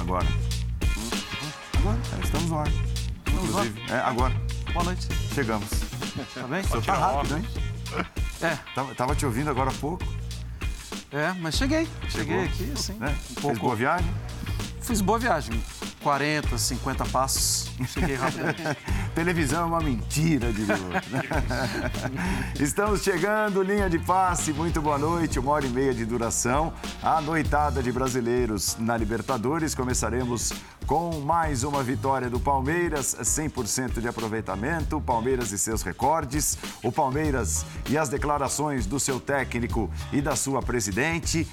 Agora. Agora, é, estamos no ar. Inclusive, é, agora. Boa noite. Chegamos. Tá bem? Você tá rápido, hein? É, Tava, tava te ouvindo agora há pouco. é, mas cheguei. Cheguei Chegou, aqui, assim. Né? Um Fez pouco. boa viagem? Fiz boa viagem. 40, 50 passos. Cheguei rapidamente. Televisão é uma mentira, diria o outro. Estamos chegando, linha de passe. Muito boa noite, uma hora e meia de duração. A noitada de brasileiros na Libertadores. Começaremos com mais uma vitória do Palmeiras, 100% de aproveitamento. Palmeiras e seus recordes. O Palmeiras e as declarações do seu técnico e da sua presidente.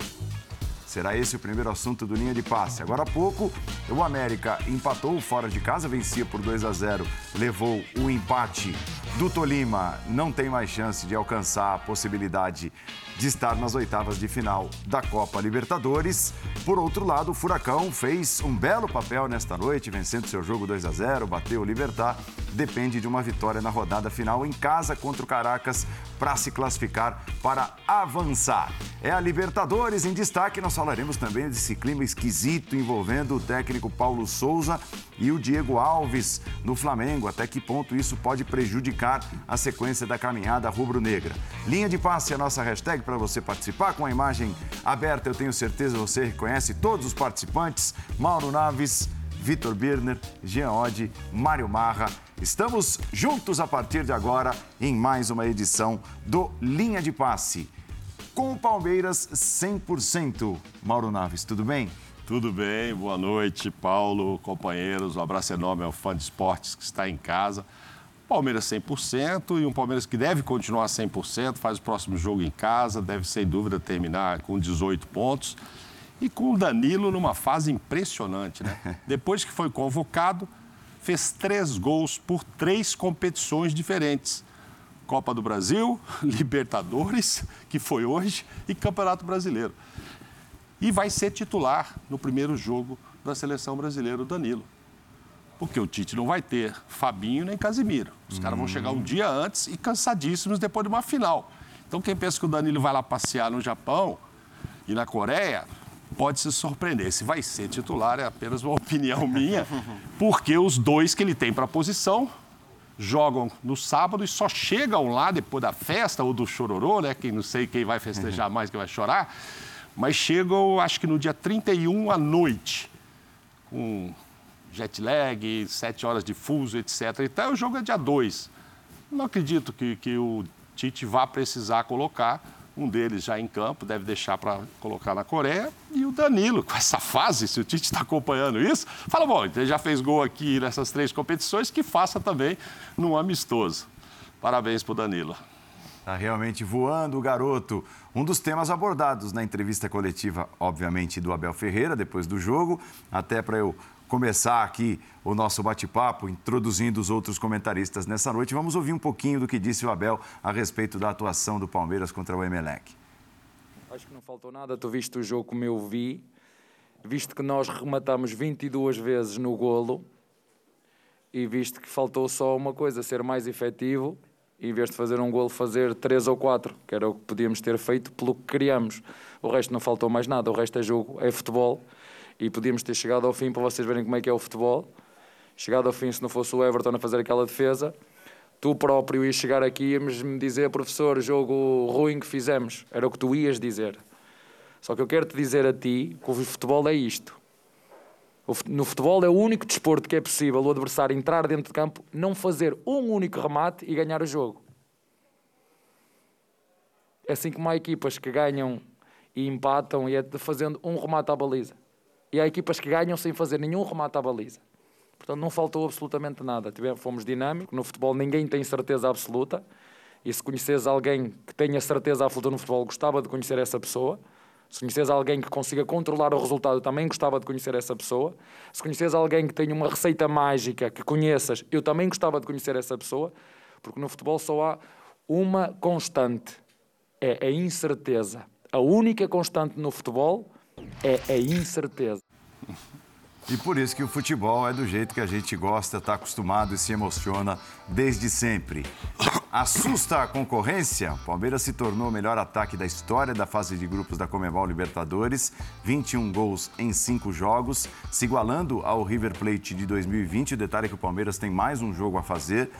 Será esse o primeiro assunto do linha de passe. Agora há pouco, o América empatou fora de casa, vencia por 2 a 0, levou o empate do Tolima. Não tem mais chance de alcançar a possibilidade de estar nas oitavas de final da Copa Libertadores. Por outro lado, o Furacão fez um belo papel nesta noite, vencendo seu jogo 2 a 0, bateu o Libertar. Depende de uma vitória na rodada final em casa contra o Caracas para se classificar para avançar. É a Libertadores em destaque. Nós falaremos também desse clima esquisito envolvendo o técnico Paulo Souza e o Diego Alves no Flamengo. Até que ponto isso pode prejudicar a sequência da caminhada rubro-negra? Linha de passe é a nossa hashtag para você participar com a imagem aberta. Eu tenho certeza você reconhece todos os participantes. Mauro Naves. Vitor Birner, Jean Oddi, Mário Marra. Estamos juntos a partir de agora em mais uma edição do Linha de Passe. Com o Palmeiras 100%. Mauro Naves, tudo bem? Tudo bem, boa noite, Paulo, companheiros. Um abraço enorme ao fã de esportes que está em casa. Palmeiras 100% e um Palmeiras que deve continuar 100%, faz o próximo jogo em casa, deve sem dúvida terminar com 18 pontos. E com o Danilo numa fase impressionante, né? Depois que foi convocado, fez três gols por três competições diferentes. Copa do Brasil, Libertadores, que foi hoje, e Campeonato Brasileiro. E vai ser titular no primeiro jogo da seleção brasileira, o Danilo. Porque o Tite não vai ter Fabinho nem Casimiro. Os caras vão chegar um dia antes e cansadíssimos depois de uma final. Então, quem pensa que o Danilo vai lá passear no Japão e na Coreia, pode se surpreender. Se vai ser titular é apenas uma opinião minha, porque os dois que ele tem para a posição jogam no sábado e só chegam lá depois da festa ou do chororô, né? Quem não sei quem vai festejar mais, quem vai chorar, mas chegam, acho que no dia 31 à noite, com jet lag, sete horas de fuso, etc. Então o jogo é dia 2. Não acredito que, que o Tite vá precisar colocar um deles já em campo, deve deixar para colocar na Coreia. E o Danilo, com essa fase, se o Tite está acompanhando isso, fala: bom, ele já fez gol aqui nessas três competições, que faça também num amistoso. Parabéns para o Danilo. Está realmente voando o garoto. Um dos temas abordados na entrevista coletiva, obviamente, do Abel Ferreira, depois do jogo, até para eu começar aqui o nosso bate-papo, introduzindo os outros comentaristas nessa noite. Vamos ouvir um pouquinho do que disse o Abel a respeito da atuação do Palmeiras contra o Emelec. Acho que não faltou nada. Tu viste o jogo como eu vi, visto que nós rematamos 22 vezes no golo e visto que faltou só uma coisa, ser mais efetivo, em vez de fazer um golo, fazer três ou quatro, que era o que podíamos ter feito pelo que queríamos. O resto não faltou mais nada, o resto é jogo, é futebol e podíamos ter chegado ao fim para vocês verem como é que é o futebol. Chegado ao fim, se não fosse o Everton a fazer aquela defesa, tu próprio ias chegar aqui e me dizer, professor, jogo ruim que fizemos. Era o que tu ias dizer. Só que eu quero te dizer a ti que o futebol é isto. No futebol é o único desporto que é possível o adversário entrar dentro de campo, não fazer um único remate e ganhar o jogo. É assim como há equipas que ganham e empatam e é fazendo um remate à baliza. E há equipas que ganham sem fazer nenhum remate à baliza. Portanto, não faltou absolutamente nada. Fomos dinâmicos. No futebol, ninguém tem certeza absoluta. E se conheces alguém que tenha certeza absoluta no futebol, gostava de conhecer essa pessoa. Se conheces alguém que consiga controlar o resultado, também gostava de conhecer essa pessoa. Se conheces alguém que tenha uma receita mágica que conheças, eu também gostava de conhecer essa pessoa. Porque no futebol só há uma constante: é a incerteza. A única constante no futebol é a incerteza. E por isso que o futebol é do jeito que a gente gosta, está acostumado e se emociona desde sempre. Assusta a concorrência? Palmeiras se tornou o melhor ataque da história da fase de grupos da Comebol Libertadores, 21 gols em 5 jogos, se igualando ao River Plate de 2020. O detalhe é que o Palmeiras tem mais um jogo a fazer.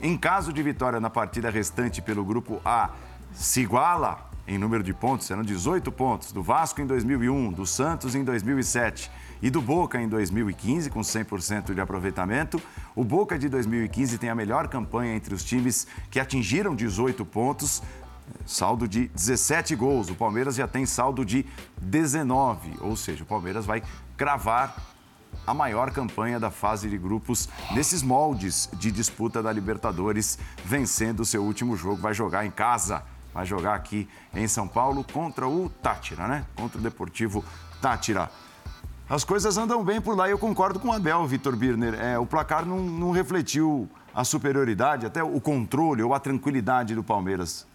Em caso de vitória na partida restante pelo grupo A, se iguala em número de pontos, serão 18 pontos, do Vasco em 2001, do Santos em 2007 e do Boca em 2015, com 100% de aproveitamento. O Boca de 2015 tem a melhor campanha entre os times que atingiram 18 pontos, saldo de 17 gols. O Palmeiras já tem saldo de 19, ou seja, o Palmeiras vai cravar a maior campanha da fase de grupos nesses moldes de disputa da Libertadores, vencendo o seu último jogo. Vai jogar em casa, vai jogar aqui em São Paulo contra o Tátira, né? Contra o Deportivo Tátira. As coisas andam bem por lá e eu concordo com o Abel, Vitor Birner. É, o placar não, não refletiu a superioridade, até o controle ou a tranquilidade do Palmeiras.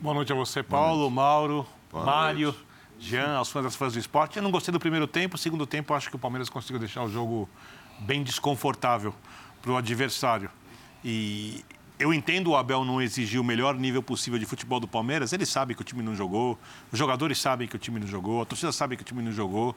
Boa noite a você, Paulo, Mauro, Boa Mário, noite. Jean, aos fãs das fãs do esporte. Eu não gostei do primeiro tempo, segundo tempo acho que o Palmeiras conseguiu deixar o jogo bem desconfortável para o adversário. E eu entendo o Abel não exigir o melhor nível possível de futebol do Palmeiras. Ele sabe que o time não jogou, os jogadores sabem que o time não jogou, a torcida sabe que o time não jogou.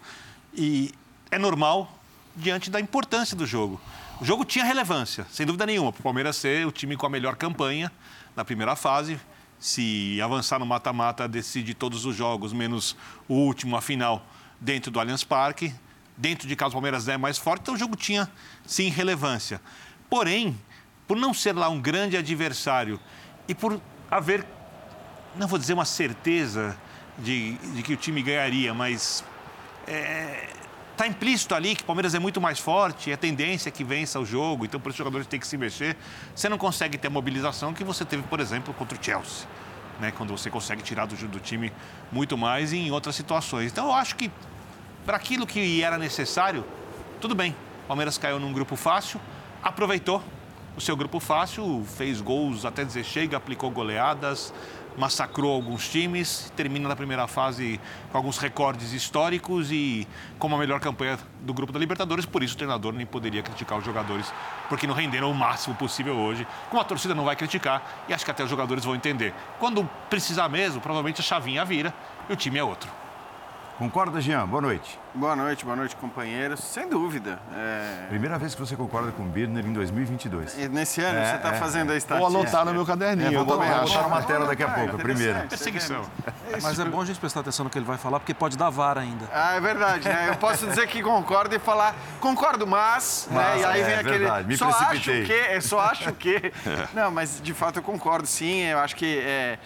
E é normal diante da importância do jogo. O jogo tinha relevância, sem dúvida nenhuma, para o Palmeiras ser o time com a melhor campanha na primeira fase. Se avançar no mata-mata, decide todos os jogos, menos o último, a final, dentro do Allianz Parque. Dentro de casa, o Palmeiras é mais forte, então o jogo tinha, sim, relevância. Porém, por não ser lá um grande adversário e por haver, não vou dizer uma certeza de, de que o time ganharia, mas é, está implícito ali que o Palmeiras é muito mais forte, é tendência que vença o jogo, então isso os jogadores têm que se mexer. Você não consegue ter a mobilização que você teve, por exemplo, contra o Chelsea, né? quando você consegue tirar do, do time muito mais em outras situações. Então eu acho que para aquilo que era necessário, tudo bem. O Palmeiras caiu num grupo fácil, aproveitou o seu grupo fácil, fez gols até dizer chega, aplicou goleadas, massacrou alguns times, termina na primeira fase com alguns recordes históricos e com a melhor campanha do grupo da Libertadores. Por isso, o treinador nem poderia criticar os jogadores, porque não renderam o máximo possível hoje. Como a torcida não vai criticar, e acho que até os jogadores vão entender. Quando precisar mesmo, provavelmente a chavinha vira e o time é outro. Concorda, Jean? Boa noite. Boa noite, boa noite, companheiros. Sem dúvida. É... Primeira vez que você concorda com o Birner em 2022. E nesse ano é, você está é, fazendo a estatística. Vou anotar no meu caderninho. É, vou, vou anotar uma tela daqui a pouco, primeira. Perseguição. Mas é bom a gente prestar atenção no que ele vai falar, porque pode dar vara ainda. Ah, é verdade, né? Eu posso dizer que concordo e falar, concordo, mas... mas né? E aí vem é, aquele... Verdade. Me só precipitei. acho que... Só acho que... Não, mas de fato eu concordo, sim. Eu acho que...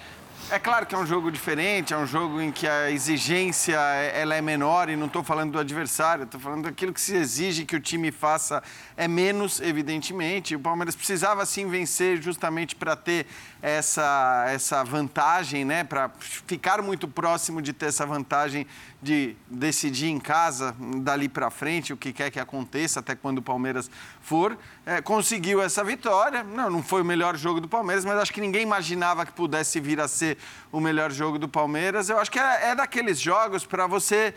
É claro que é um jogo diferente, é um jogo em que a exigência ela é menor e não estou falando do adversário, estou falando daquilo que se exige que o time faça é menos, evidentemente. O Palmeiras precisava sim vencer justamente para ter essa, essa vantagem, né? Para ficar muito próximo de ter essa vantagem de decidir em casa, dali para frente, o que quer que aconteça, até quando o Palmeiras for. É, conseguiu essa vitória. Não, não foi o melhor jogo do Palmeiras, mas acho que ninguém imaginava que pudesse vir a ser o melhor jogo do Palmeiras. Eu acho que é, é daqueles jogos para você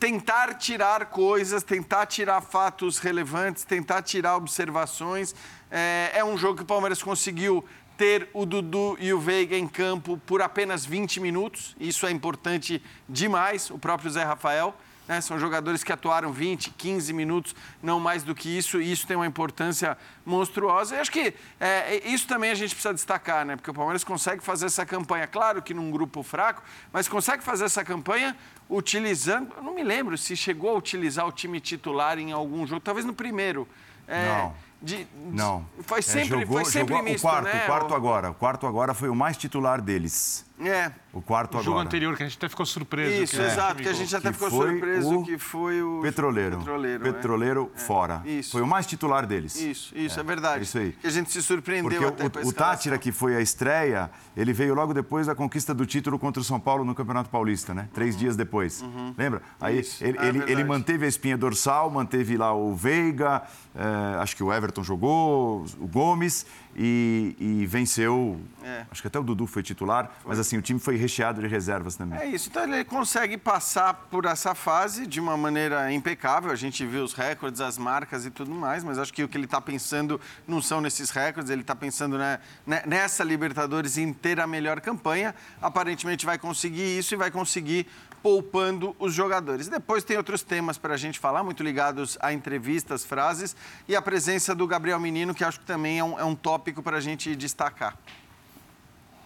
tentar tirar coisas, tentar tirar fatos relevantes, tentar tirar observações. É, é, um jogo que o Palmeiras conseguiu ter o Dudu e o Veiga em campo por apenas 20 minutos. Isso é importante demais. O próprio Zé Rafael. Né? São jogadores que atuaram 20, 15 minutos, não mais do que isso, e isso tem uma importância monstruosa. E acho que é, isso também a gente precisa destacar, né? porque o Palmeiras consegue fazer essa campanha, claro que num grupo fraco, mas consegue fazer essa campanha utilizando. Eu não me lembro se chegou a utilizar o time titular em algum jogo, talvez no primeiro. É, não. De, não. Foi é, sempre, é, jogou, foi sempre jogou, misto, o quarto, né? O quarto agora. O quarto agora foi o mais titular deles. É. O quarto o agora. jogo anterior, que a gente até ficou surpreso. Isso, que exato, que a gente até ficou surpreso que foi o... Petroleiro. Petroleiro, Petroleiro é. fora. Isso. Foi o mais titular deles. Isso, isso, é, é verdade. Isso aí. Que a gente se surpreendeu Porque até o, o Tátira, que foi a estreia, ele veio logo depois da conquista do título contra o São Paulo no Campeonato Paulista, né? Três uhum. dias depois. Uhum. Lembra? Aí isso. ele, é ele, ele, manteve a espinha dorsal, manteve lá o Veiga, é, acho que o Everton jogou, o Gomes, e, e venceu. É. Acho que até o Dudu foi titular, foi. mas assim, o time foi recheado de reservas também. É isso, então ele consegue passar por essa fase de uma maneira impecável. A gente viu os recordes, as marcas e tudo mais, mas acho que o que ele está pensando não são nesses recordes, ele está pensando né, nessa Libertadores em ter a melhor campanha. Aparentemente vai conseguir isso e vai conseguir poupando os jogadores. Depois tem outros temas para a gente falar, muito ligados a entrevistas, frases e a presença do Gabriel Menino, que acho que também é um, é um tópico para a gente destacar.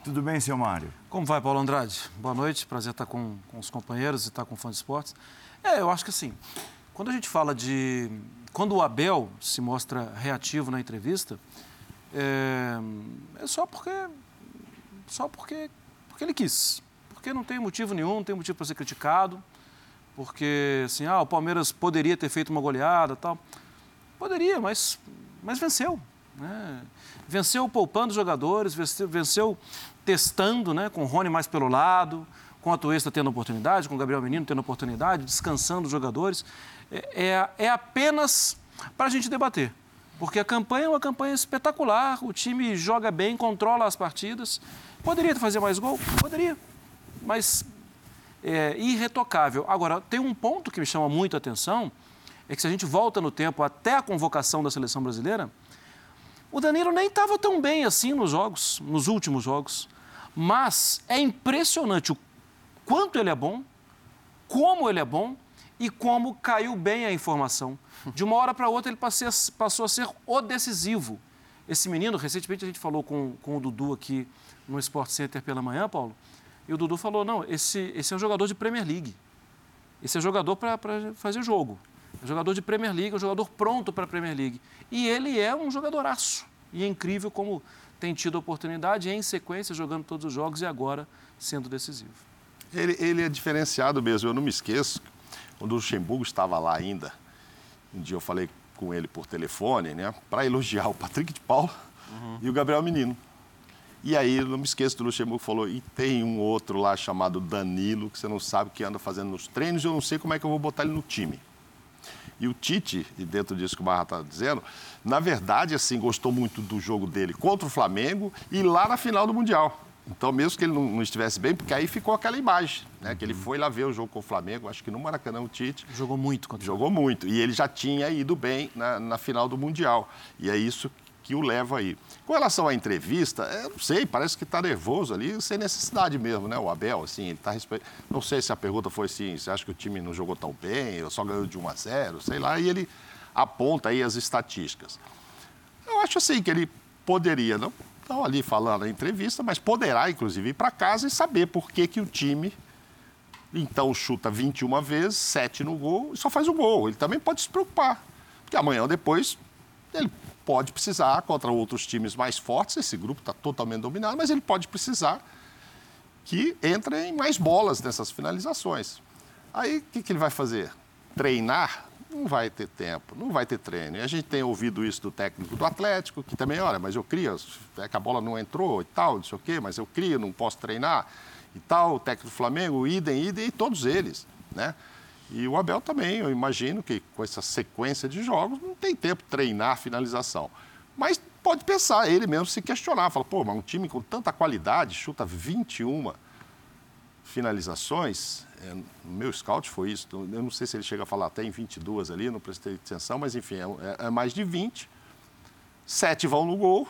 Tudo bem, seu Mário? Como vai, Paulo Andrade? Boa noite, prazer estar com, com os companheiros e estar com o Fã de Esportes. É, eu acho que assim, quando a gente fala de. Quando o Abel se mostra reativo na entrevista, é, é só porque. Só porque, porque ele quis porque não tem motivo nenhum, não tem motivo para ser criticado, porque assim, ah, o Palmeiras poderia ter feito uma goleada tal. Poderia, mas, mas venceu. Né? Venceu poupando jogadores, venceu, venceu testando, né? com o Rony mais pelo lado, com a Tuesta tendo oportunidade, com o Gabriel Menino tendo oportunidade, descansando os jogadores. É, é, é apenas para a gente debater. Porque a campanha é uma campanha espetacular, o time joga bem, controla as partidas. Poderia fazer mais gol? Poderia mas é irretocável. Agora, tem um ponto que me chama muito a atenção, é que se a gente volta no tempo até a convocação da seleção brasileira, o Danilo nem estava tão bem assim nos jogos, nos últimos jogos. Mas é impressionante o quanto ele é bom, como ele é bom e como caiu bem a informação. De uma hora para outra ele passou a ser o decisivo. Esse menino, recentemente a gente falou com, com o Dudu aqui no Sport Center pela manhã, Paulo, e o Dudu falou: não, esse, esse é um jogador de Premier League. Esse é jogador para fazer jogo. É um jogador de Premier League, é um jogador pronto para a Premier League. E ele é um jogadoraço. E é incrível como tem tido oportunidade em sequência, jogando todos os jogos e agora sendo decisivo. Ele, ele é diferenciado mesmo. Eu não me esqueço, quando o Luxemburgo estava lá ainda, um dia eu falei com ele por telefone, né, para elogiar o Patrick de Paula uhum. e o Gabriel Menino. E aí, não me esqueço do Luxemburgo falou, e tem um outro lá chamado Danilo, que você não sabe o que anda fazendo nos treinos, e eu não sei como é que eu vou botar ele no time. E o Tite, e dentro disso que o Barra está dizendo, na verdade, assim, gostou muito do jogo dele contra o Flamengo e lá na final do Mundial. Então, mesmo que ele não, não estivesse bem, porque aí ficou aquela imagem, né? Que ele foi lá ver o jogo com o Flamengo, acho que no Maracanã, o Tite. Jogou muito contra Jogou muito. E ele já tinha ido bem na, na final do Mundial. E é isso que o leva aí. Com relação à entrevista, eu não sei, parece que está nervoso ali, sem necessidade mesmo, né? O Abel, assim, ele está respe... Não sei se a pergunta foi assim, você acha que o time não jogou tão bem, ou só ganhou de 1 a 0, sei lá, e ele aponta aí as estatísticas. Eu acho assim que ele poderia, não estão ali falando na entrevista, mas poderá, inclusive, ir para casa e saber por que, que o time então chuta 21 vezes, 7 no gol e só faz o gol. Ele também pode se preocupar. Porque amanhã ou depois ele pode precisar contra outros times mais fortes. Esse grupo está totalmente dominado, mas ele pode precisar que entrem mais bolas nessas finalizações. Aí o que, que ele vai fazer? Treinar? Não vai ter tempo, não vai ter treino. E a gente tem ouvido isso do técnico do Atlético, que também, olha, mas eu crio, é que a bola não entrou e tal, não sei o quê, mas eu crio, não posso treinar e tal. O técnico do Flamengo, idem, idem, e todos eles, né? E o Abel também, eu imagino que com essa sequência de jogos, não tem tempo de treinar a finalização. Mas pode pensar, ele mesmo se questionar. Fala, pô, mas um time com tanta qualidade, chuta 21 finalizações. É, meu scout foi isso. Eu não sei se ele chega a falar até em 22 ali, não prestei atenção, mas enfim, é, é mais de 20. Sete vão no gol,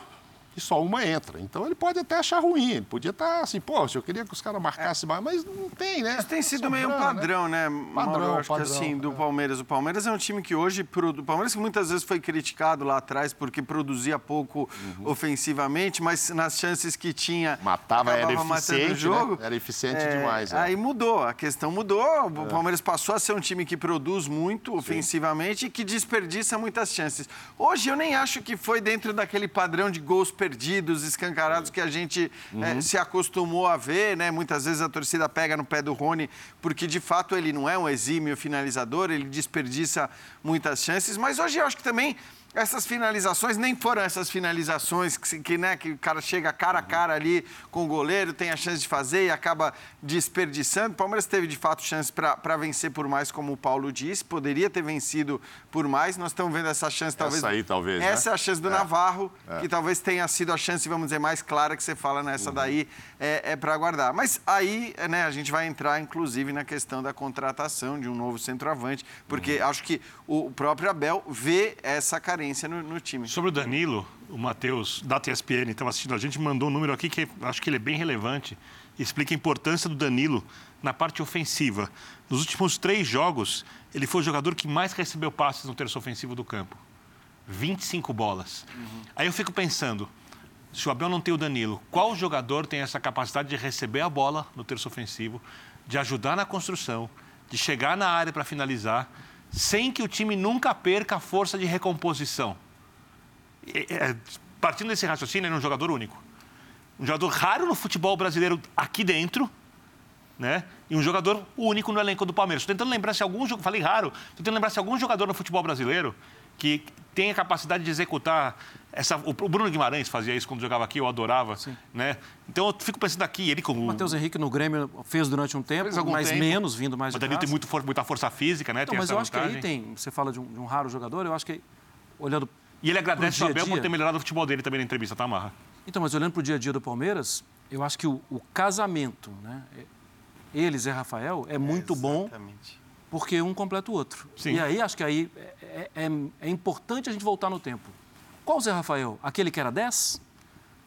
e só uma entra. Então ele pode até achar ruim, ele podia estar tá assim, pô, eu queria que os caras marcassem mais, mas não tem, né? Isso tem sido meio um padrão, né? né? Padrão, acho padrão, que assim, do é. Palmeiras. O Palmeiras é um time que hoje, o Palmeiras que muitas vezes foi criticado lá atrás porque produzia pouco uhum. ofensivamente, mas nas chances que tinha. Matava, era eficiente. O né? jogo. Né? Era eficiente é, demais. É. Aí mudou, a questão mudou. O é. Palmeiras passou a ser um time que produz muito ofensivamente Sim. e que desperdiça muitas chances. Hoje eu nem acho que foi dentro daquele padrão de gols perdidos, escancarados que a gente uhum. é, se acostumou a ver, né? Muitas vezes a torcida pega no pé do Rony, porque de fato ele não é um exímio finalizador, ele desperdiça muitas chances, mas hoje eu acho que também essas finalizações nem foram essas finalizações que, que, né, que o cara chega cara a cara ali com o goleiro, tem a chance de fazer e acaba desperdiçando. O Palmeiras teve de fato chance para vencer por mais, como o Paulo disse, poderia ter vencido por mais. Nós estamos vendo essa chance, talvez. Essa aí, talvez. Né? Essa né? é a chance do é. Navarro, é. que talvez tenha sido a chance, vamos dizer, mais clara que você fala nessa uhum. daí, é, é para aguardar. Mas aí, né, a gente vai entrar, inclusive, na questão da contratação de um novo centroavante, porque uhum. acho que o próprio Abel vê essa carência no, no time. Sobre o Danilo, o Matheus, da TSPN, estava assistindo a gente, mandou um número aqui que acho que ele é bem relevante. Explica a importância do Danilo na parte ofensiva. Nos últimos três jogos, ele foi o jogador que mais recebeu passes no terço ofensivo do campo. 25 bolas. Uhum. Aí eu fico pensando, se o Abel não tem o Danilo, qual jogador tem essa capacidade de receber a bola no terço ofensivo, de ajudar na construção, de chegar na área para finalizar, sem que o time nunca perca a força de recomposição? É, partindo desse raciocínio, ele é um jogador único. Um jogador raro no futebol brasileiro aqui dentro, né? E um jogador único no elenco do Palmeiras. Estou tentando lembrar se algum falei raro, estou tentando lembrar se algum jogador no futebol brasileiro que tem a capacidade de executar essa, o Bruno Guimarães fazia isso quando jogava aqui, eu adorava, Sim. né? Então eu fico pensando aqui, ele como o Matheus Henrique no Grêmio fez durante um tempo, mas tempo. menos vindo mais mas de Mas tem muito, muita força física, né? Então, mas eu vantagem. acho que aí tem, você fala de um, de um, raro jogador, eu acho que olhando E ele agradece o Abel por ter melhorado o futebol dele também na entrevista, tá, Marra? Então, mas olhando para o dia a dia do Palmeiras, eu acho que o, o casamento, né? Ele, Zé Rafael, é muito é, bom porque um completa o outro. Sim. E aí, acho que aí é, é, é, importante a gente voltar no tempo. Qual o Zé Rafael? Aquele que era 10?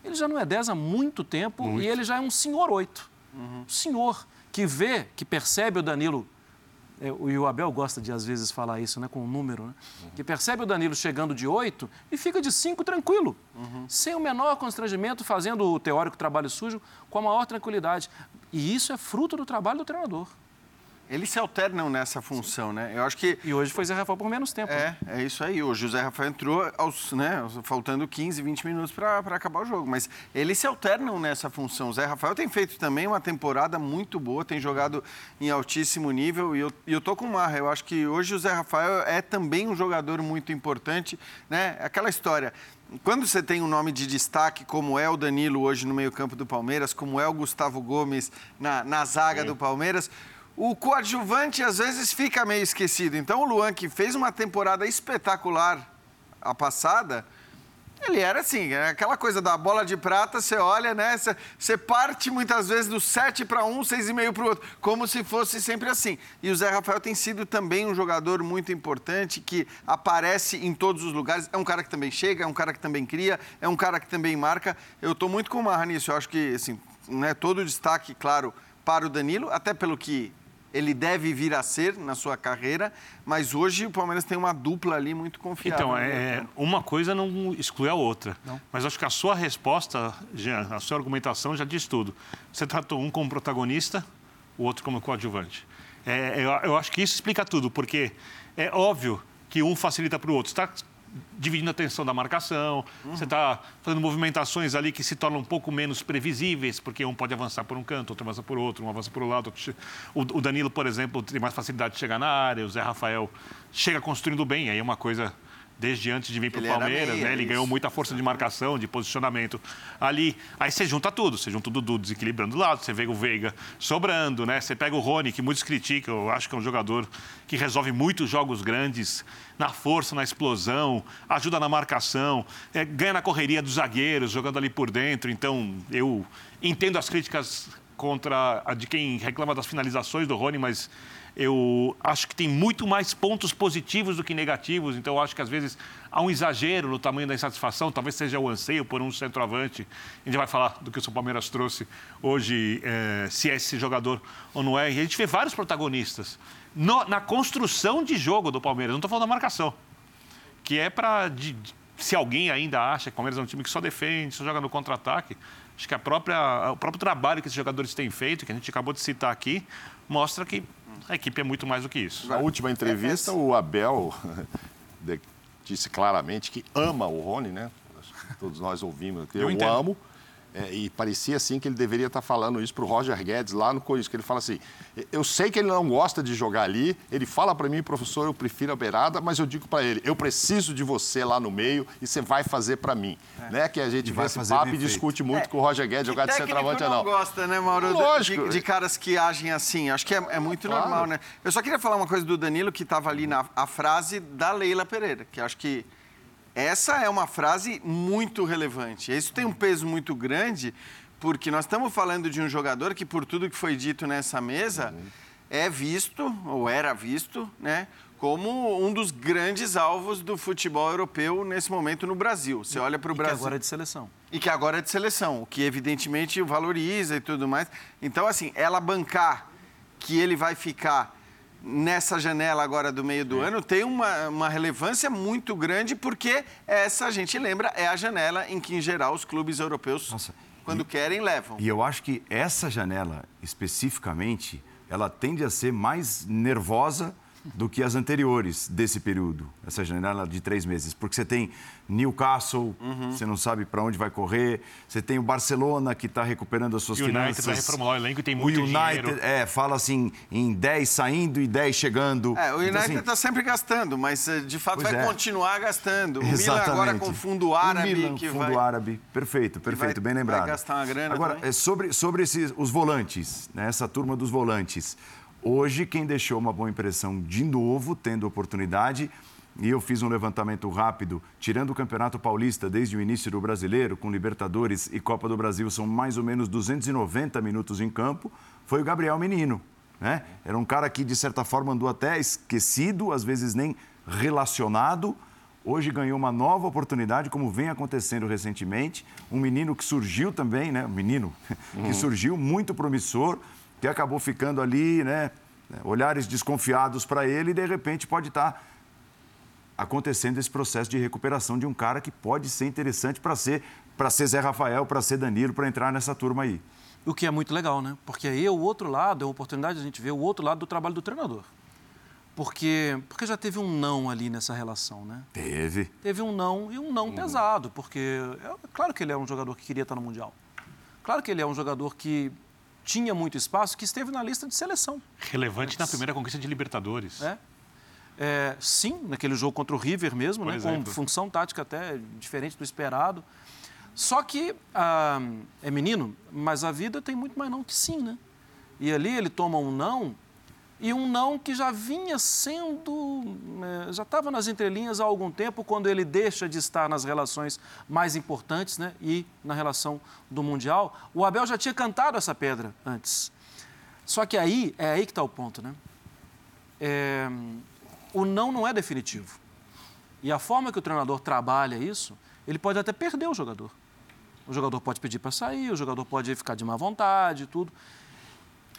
Ele já não é 10 há muito tempo muito. e ele já é um senhor 8. Uhum. senhor que vê, que percebe o Danilo é, e o Abel gosta de, às vezes, falar isso, né, com um número, né? Uhum. Que percebe o Danilo chegando de 8 e fica de 5 tranquilo, uhum. sem o menor constrangimento, fazendo o teórico trabalho sujo com a maior tranquilidade. E isso é fruto do trabalho do treinador. Eles se alternam nessa função, né? Eu acho que. E hoje foi Zé Rafael por menos tempo. É, né? é isso aí. Hoje o Zé Rafael entrou aos, né, faltando 15, 20 minutos para acabar o jogo. Mas eles se alternam nessa função. O Zé Rafael tem feito também uma temporada muito boa, tem jogado em altíssimo nível. E eu, e eu tô com marra. Eu acho que hoje o Zé Rafael é também um jogador muito importante, né? Aquela história. Quando você tem um nome de destaque, como é o Danilo hoje no meio-campo do Palmeiras, como é o Gustavo Gomes na, na zaga Sim. do Palmeiras o coadjuvante às vezes fica meio esquecido. Então o Luan, que fez uma temporada espetacular a passada, ele era assim, é aquela coisa da bola de prata, você olha, né? Você parte muitas vezes do 7 para um, 6,5 para o outro, como se fosse sempre assim. E o Zé Rafael tem sido também um jogador muito importante, que aparece em todos os lugares. É um cara que também chega, é um cara que também cria, é um cara que também marca. Eu estou muito com o Marra nisso. Eu acho que, assim, né, todo o destaque, claro, para o Danilo, até pelo que ele deve vir a ser na sua carreira, mas hoje o Palmeiras tem uma dupla ali muito confiável. Então, é, uma coisa não exclui a outra. Não. Mas acho que a sua resposta, Jean, a sua argumentação já diz tudo. Você tratou um como protagonista, o outro como coadjuvante. É, eu, eu acho que isso explica tudo, porque é óbvio que um facilita para o outro. Está dividindo a atenção da marcação, uhum. você está fazendo movimentações ali que se tornam um pouco menos previsíveis, porque um pode avançar por um canto, outro avança por outro, um avança por um lado. Outro... O Danilo, por exemplo, tem mais facilidade de chegar na área, o Zé Rafael chega construindo bem, aí é uma coisa desde antes de vir para o Palmeiras, meia, né? Ele isso. ganhou muita força de marcação, de posicionamento ali. Aí você junta tudo, você junta o Dudu desequilibrando o lado, você vê o Veiga sobrando, né? Você pega o Rony, que muitos criticam, eu acho que é um jogador que resolve muitos jogos grandes na força, na explosão, ajuda na marcação, é, ganha na correria dos zagueiros, jogando ali por dentro. Então, eu entendo as críticas contra a de quem reclama das finalizações do Rony, mas eu acho que tem muito mais pontos positivos do que negativos, então eu acho que às vezes há um exagero no tamanho da insatisfação, talvez seja o anseio por um centroavante. A gente vai falar do que o São Palmeiras trouxe hoje, é, se é esse jogador ou não é. E a gente vê vários protagonistas no, na construção de jogo do Palmeiras, não estou falando da marcação, que é para. Se alguém ainda acha que o Palmeiras é um time que só defende, só joga no contra-ataque, acho que a própria, o próprio trabalho que esses jogadores têm feito, que a gente acabou de citar aqui, mostra que a equipe é muito mais do que isso. Na última entrevista, o Abel disse claramente que ama o Rony, né? Todos nós ouvimos eu, eu amo. É, e parecia assim que ele deveria estar falando isso para o Roger Guedes lá no Corinthians, que ele fala assim, eu sei que ele não gosta de jogar ali, ele fala para mim, professor, eu prefiro a beirada, mas eu digo para ele, eu preciso de você lá no meio e você vai fazer para mim. É. Né? Que a gente vê esse papo e discute muito é. com o Roger Guedes, jogar de centroavante ou não. não gosta, né, Mauro, Lógico. De, de, caras que agem assim, acho que é, é muito claro. normal, né? Eu só queria falar uma coisa do Danilo, que estava ali na a frase da Leila Pereira, que acho que essa é uma frase muito relevante. Isso tem um peso muito grande, porque nós estamos falando de um jogador que, por tudo que foi dito nessa mesa, uhum. é visto, ou era visto, né, como um dos grandes alvos do futebol europeu nesse momento no Brasil. Você olha para o Brasil. Que agora é de seleção. E que agora é de seleção, o que evidentemente valoriza e tudo mais. Então, assim, ela bancar que ele vai ficar nessa janela agora do meio do é. ano tem uma, uma relevância muito grande, porque essa, a gente lembra, é a janela em que, em geral, os clubes europeus Nossa quando e, querem, levam. E eu acho que essa janela, especificamente, ela tende a ser mais nervosa do que as anteriores desse período, essa janela de três meses. Porque você tem Newcastle, uhum. você não sabe para onde vai correr, você tem o Barcelona que está recuperando as suas finanças. O United vai reformular o elenco e tem muito o United, dinheiro. É, fala assim, em 10 saindo e 10 chegando. É, o então, United está então, assim, sempre gastando, mas eh, de fato vai é. continuar gastando. O Exatamente. Milan agora com o fundo árabe. O Milan, que fundo vai, árabe, perfeito, perfeito, vai, bem lembrado. Vai gastar uma grana Agora, também. É sobre, sobre esses, os volantes, né, essa turma dos volantes. Hoje, quem deixou uma boa impressão de novo, tendo oportunidade, e eu fiz um levantamento rápido, tirando o Campeonato Paulista desde o início do brasileiro, com Libertadores e Copa do Brasil, são mais ou menos 290 minutos em campo, foi o Gabriel Menino. Né? Era um cara que, de certa forma, andou até esquecido, às vezes nem relacionado. Hoje ganhou uma nova oportunidade, como vem acontecendo recentemente. Um menino que surgiu também, né? Um menino uhum. que surgiu muito promissor que acabou ficando ali, né? Olhares desconfiados para ele e de repente pode estar tá acontecendo esse processo de recuperação de um cara que pode ser interessante para ser para ser Zé Rafael, para ser Danilo, para entrar nessa turma aí. O que é muito legal, né? Porque aí é o outro lado, é uma oportunidade de a gente ver o outro lado do trabalho do treinador. Porque, porque já teve um não ali nessa relação, né? Teve. Teve um não e um não uhum. pesado, porque é claro que ele é um jogador que queria estar no Mundial. Claro que ele é um jogador que tinha muito espaço, que esteve na lista de seleção. Relevante na primeira conquista de Libertadores. É. É, sim, naquele jogo contra o River mesmo, né, com função tática até diferente do esperado. Só que ah, é menino, mas a vida tem muito mais não que sim, né? E ali ele toma um não e um não que já vinha sendo, é, já estava nas entrelinhas há algum tempo, quando ele deixa de estar nas relações mais importantes né, e na relação do Mundial. O Abel já tinha cantado essa pedra antes. Só que aí, é aí que está o ponto, né? É, o não não é definitivo. E a forma que o treinador trabalha isso, ele pode até perder o jogador. O jogador pode pedir para sair, o jogador pode ficar de má vontade, tudo.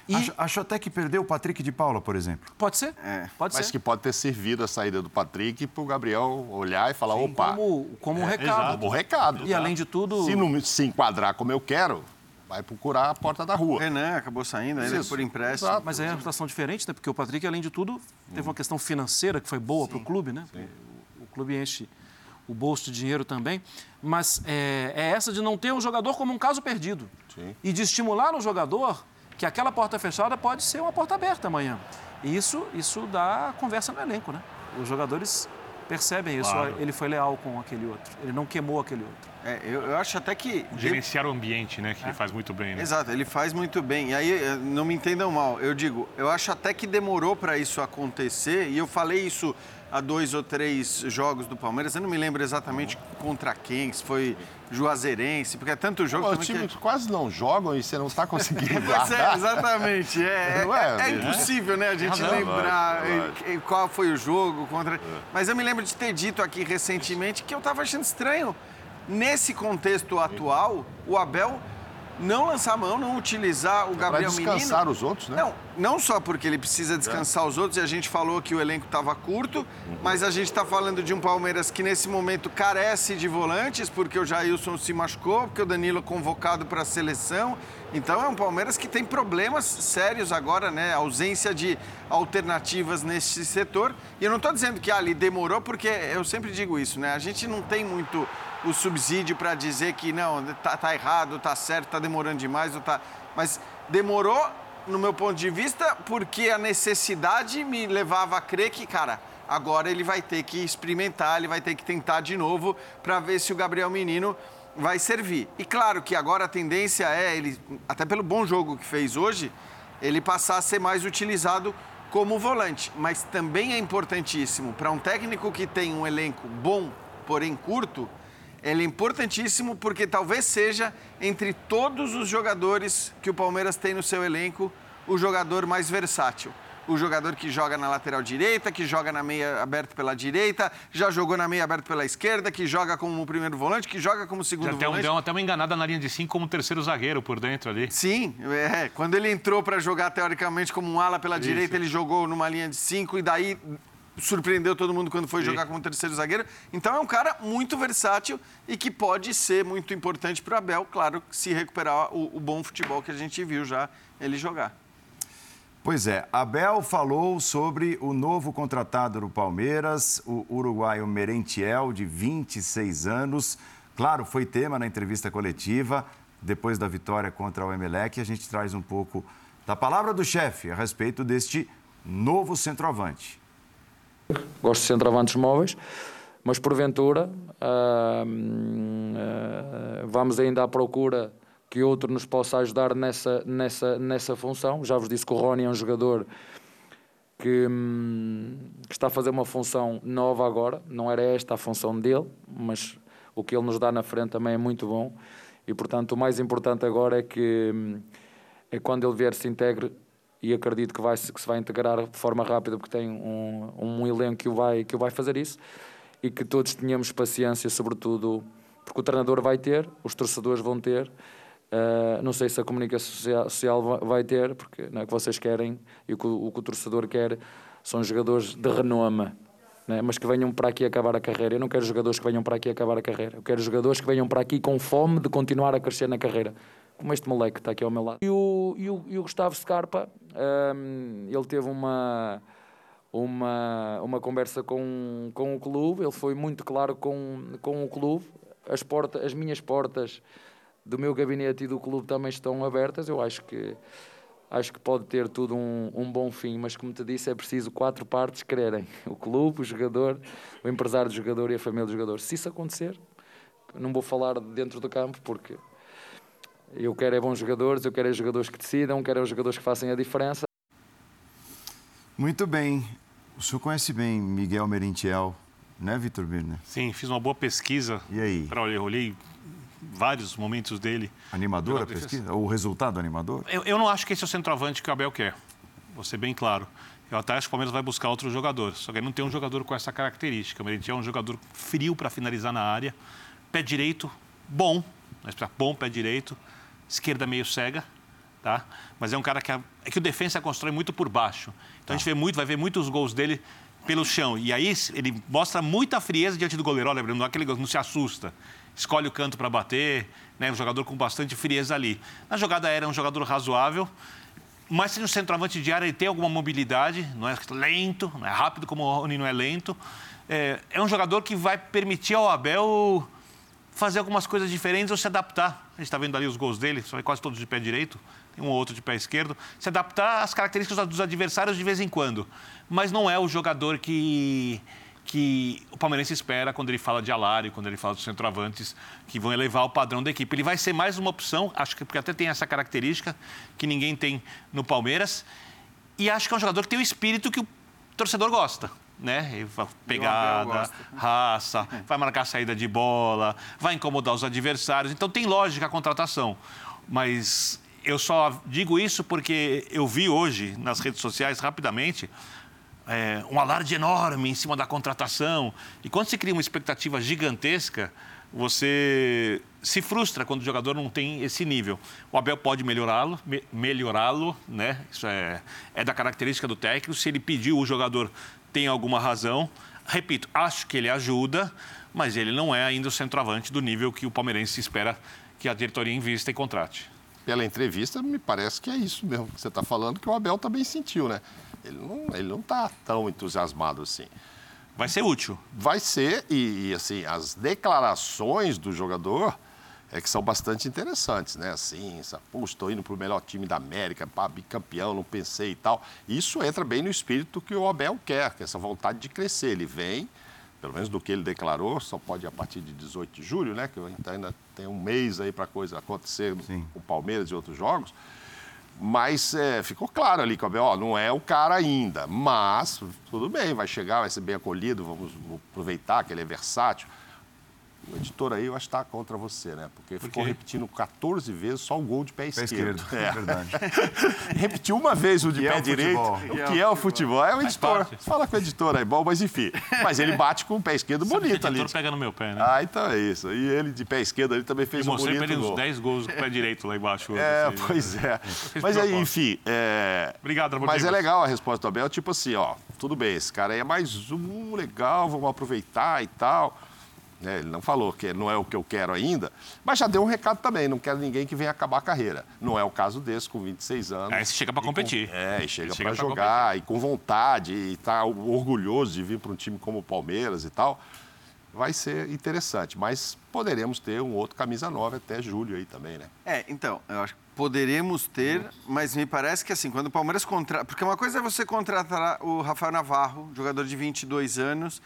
E... Acho, acho, até que perdeu o Patrick de Paula, por exemplo. Pode ser. É. Pode Mas ser. que pode ter servido a saída do Patrick para o Gabriel olhar e falar, Sim, opa. Como, como um é, recado. Como um recado. E tá? além de tudo. Se não se enquadrar como eu quero, vai procurar a porta da rua. Renan acabou saindo ainda por empréstimo. Exato. Mas é uma situação diferente, né? Porque o Patrick, além de tudo, teve uma questão financeira que foi boa para o clube, né? Sim. O clube enche o bolso de dinheiro também. Mas é, é, essa de não ter um jogador como um caso perdido. Sim. E de estimular o jogador que aquela porta fechada pode ser uma porta aberta amanhã. E isso, isso dá conversa no elenco, né? Os jogadores percebem isso. Claro. Ele foi leal com aquele outro. Ele não queimou aquele outro. É, eu, eu, acho até que. Gerenciar o ambiente, né? Que é. ele faz muito bem, né? Exato, ele faz muito bem. E aí, eh, não me entendam mal, eu digo, eu acho até que demorou para isso acontecer, e eu falei isso há dois ou três jogos do Palmeiras. Eu não me lembro exatamente contra quem, se foi Juazeirense, porque é tanto jogo. Os times que... quase não jogam e você não está conseguindo. é, exatamente. É, é, é, impossível, né, a gente ah, lembrar qual foi o jogo contra. É. Mas eu me lembro de ter dito aqui recentemente que eu estava achando estranho. Nesse contexto atual, o Abel não lançar mão, não utilizar o Gabriel Menino. descansar os outros, né? Não, não só porque ele precisa descansar os outros, e a gente falou que o elenco estava curto, mas a gente está falando de um Palmeiras que nesse momento carece de volantes, porque o Jailson se machucou, porque o Danilo é convocado para a seleção. Então é um Palmeiras que tem problemas sérios agora, né? Ausência de alternativas nesse setor. E eu não estou dizendo que ali demorou, porque eu sempre digo isso, né? A gente não tem muito o subsídio para dizer que não, tá, tá errado, tá certo, tá demorando demais, ou tá. Mas demorou no meu ponto de vista, porque a necessidade me levava a crer que, cara, agora ele vai ter que experimentar, ele vai ter que tentar de novo para ver se o Gabriel Menino vai servir. E claro que agora a tendência é ele, até pelo bom jogo que fez hoje, ele passar a ser mais utilizado como volante, mas também é importantíssimo para um técnico que tem um elenco bom, porém curto, ele é importantíssimo porque talvez seja, entre todos os jogadores que o Palmeiras tem no seu elenco, o jogador mais versátil. O jogador que joga na lateral direita, que joga na meia aberta pela direita, já jogou na meia aberta pela esquerda, que joga como primeiro volante, que joga como segundo já volante. Deu até uma enganada na linha de cinco como terceiro zagueiro por dentro ali. Sim, é. Quando ele entrou para jogar teoricamente como um ala pela Isso. direita, ele jogou numa linha de cinco e daí surpreendeu todo mundo quando foi Sim. jogar como terceiro zagueiro. Então é um cara muito versátil e que pode ser muito importante para o Abel, claro, se recuperar o, o bom futebol que a gente viu já ele jogar. Pois é, Abel falou sobre o novo contratado do Palmeiras, o uruguaio Merentiel, de 26 anos. Claro, foi tema na entrevista coletiva, depois da vitória contra o Emelec. A gente traz um pouco da palavra do chefe a respeito deste novo centroavante. Gosto de centroavantes móveis, mas porventura uh, uh, vamos ainda à procura que outro nos possa ajudar nessa, nessa, nessa função. Já vos disse que o Rony é um jogador que, hum, que, está a fazer uma função nova agora, não era esta a função dele, mas o que ele nos dá na frente também é muito bom. E portanto, o mais importante agora é que hum, é quando ele vier se integre e acredito que, vai, que se vai integrar de forma rápida porque tem um, um elenco que o, vai, que o vai fazer isso e que todos tenhamos paciência, sobretudo porque o treinador vai ter, os torcedores vão ter, uh, não sei se a comunicação social, vai ter, porque não é que vocês querem e o que o, o, que o torcedor quer são jogadores de renome. Né? Mas que venham para aqui acabar a carreira. Eu não quero jogadores que venham para aqui acabar a carreira. Eu quero jogadores que venham para aqui com fome de continuar a crescer na carreira como este moleque que está aqui ao meu lado. E o, e o, e o Gustavo Scarpa, um, ele teve uma, uma, uma conversa com, com o clube, ele foi muito claro com, com o clube. As, portas, as minhas portas do meu gabinete e do clube também estão abertas. Eu acho que acho que pode ter tudo um, um bom fim, mas como te disse, é preciso quatro partes quererem: o clube, o jogador, o empresário do jogador e a família do jogador. Se isso acontecer, não vou falar dentro do campo porque eu quero é bons jogadores, eu quero é jogadores que decidam, quero é os jogadores que façam a diferença. Muito bem. O senhor conhece bem Miguel Merentiel, né, Vitor Birner? Sim, fiz uma boa pesquisa. E aí? Para olhar, olhei vários momentos dele. Animador a pesquisa? O resultado animador? Eu, eu, não acho que esse é o centroavante que o Abel quer. Vou ser bem claro. Eu até acho que o Palmeiras vai buscar outro jogador. Só que ele não tem um jogador com essa característica. O Merentiel é um jogador frio para finalizar na área. Pé direito, bom. Mas bom pé direito esquerda meio cega, tá? Mas é um cara que, a, é que o defensa constrói muito por baixo. Então tá. a gente vê muito, vai ver muitos gols dele pelo chão. E aí ele mostra muita frieza diante do goleiro. Olha, Bruno, aquele não se assusta. Escolhe o canto para bater, né? Um jogador com bastante frieza ali. Na jogada aérea é um jogador razoável. Mas se no centroavante de área ele tem alguma mobilidade, não é lento, não é rápido como o Rony não é lento. É, é um jogador que vai permitir ao Abel fazer algumas coisas diferentes ou se adaptar. A gente está vendo ali os gols dele, são quase todos de pé direito, tem um ou outro de pé esquerdo. Se adaptar às características dos adversários de vez em quando. Mas não é o jogador que, que o palmeirense espera quando ele fala de Alário, quando ele fala dos centroavantes, que vão elevar o padrão da equipe. Ele vai ser mais uma opção, acho que porque até tem essa característica que ninguém tem no Palmeiras. E acho que é um jogador que tem o espírito que o torcedor gosta né? Pegada, raça, vai marcar saída de bola, vai incomodar os adversários. Então tem lógica a contratação. Mas eu só digo isso porque eu vi hoje nas redes sociais rapidamente é, um alarde enorme em cima da contratação. E quando se cria uma expectativa gigantesca, você se frustra quando o jogador não tem esse nível. O Abel pode melhorá-lo, me, melhorá-lo, né? Isso é, é da característica do técnico. Se ele pediu, o jogador tem alguma razão. Repito, acho que ele ajuda, mas ele não é ainda o centroavante do nível que o palmeirense espera que a diretoria invista e contrate. Pela entrevista, me parece que é isso mesmo que você está falando, que o Abel também sentiu, né? Ele não, ele não está tão entusiasmado assim. Vai ser útil. Vai ser, e, e assim, as declarações do jogador é que são bastante interessantes, né? Assim, pô, estou indo para o melhor time da América, para bicampeão, não pensei e tal. Isso entra bem no espírito que o Abel quer, que é essa vontade de crescer. Ele vem, pelo menos do que ele declarou, só pode ir a partir de 18 de julho, né? Que ainda tem um mês aí para a coisa acontecer Sim. com o Palmeiras e outros jogos. Mas é, ficou claro ali que o não é o cara ainda. Mas tudo bem, vai chegar, vai ser bem acolhido, vamos aproveitar que ele é versátil. O editor aí, eu acho que está contra você, né? Porque Por ficou repetindo 14 vezes só o gol de pé, pé esquerdo. esquerdo. É. é verdade. Repetiu uma vez o de pé é direito. O que, é, o futebol? É o editor. Fala com o editor aí, bom, mas enfim. Mas ele bate com o pé esquerdo Sabe bonito ali. O editor pega no meu pé, né? Ah, então é isso. E ele de pé esquerdo ali também fez eu um bonito gol. mostrei para ele uns 10 gols com o pé direito lá embaixo. É, assim, pois é. Mas aí, enfim... É... Obrigado, Ramon. Mas é legal a resposta do Abel, tipo assim, ó, tudo bem, esse cara aí é mais um, legal, vamos aproveitar e tal. Né? Ele não falou que não é o que eu quero ainda, mas já deu um recado também. Não quero ninguém que venha acabar a carreira. Não é o caso desse, com 26 anos. Aí você chega para competir. Com, é, e chega para jogar, competir. e com vontade, e está orgulhoso de vir para um time como o Palmeiras e tal. Vai ser interessante, mas poderemos ter um outro camisa 9 até julho aí também, né? É, então, eu acho que poderemos ter, mas me parece que assim, quando o Palmeiras contrata. Porque uma coisa é você contratar o Rafael Navarro, jogador de 22 anos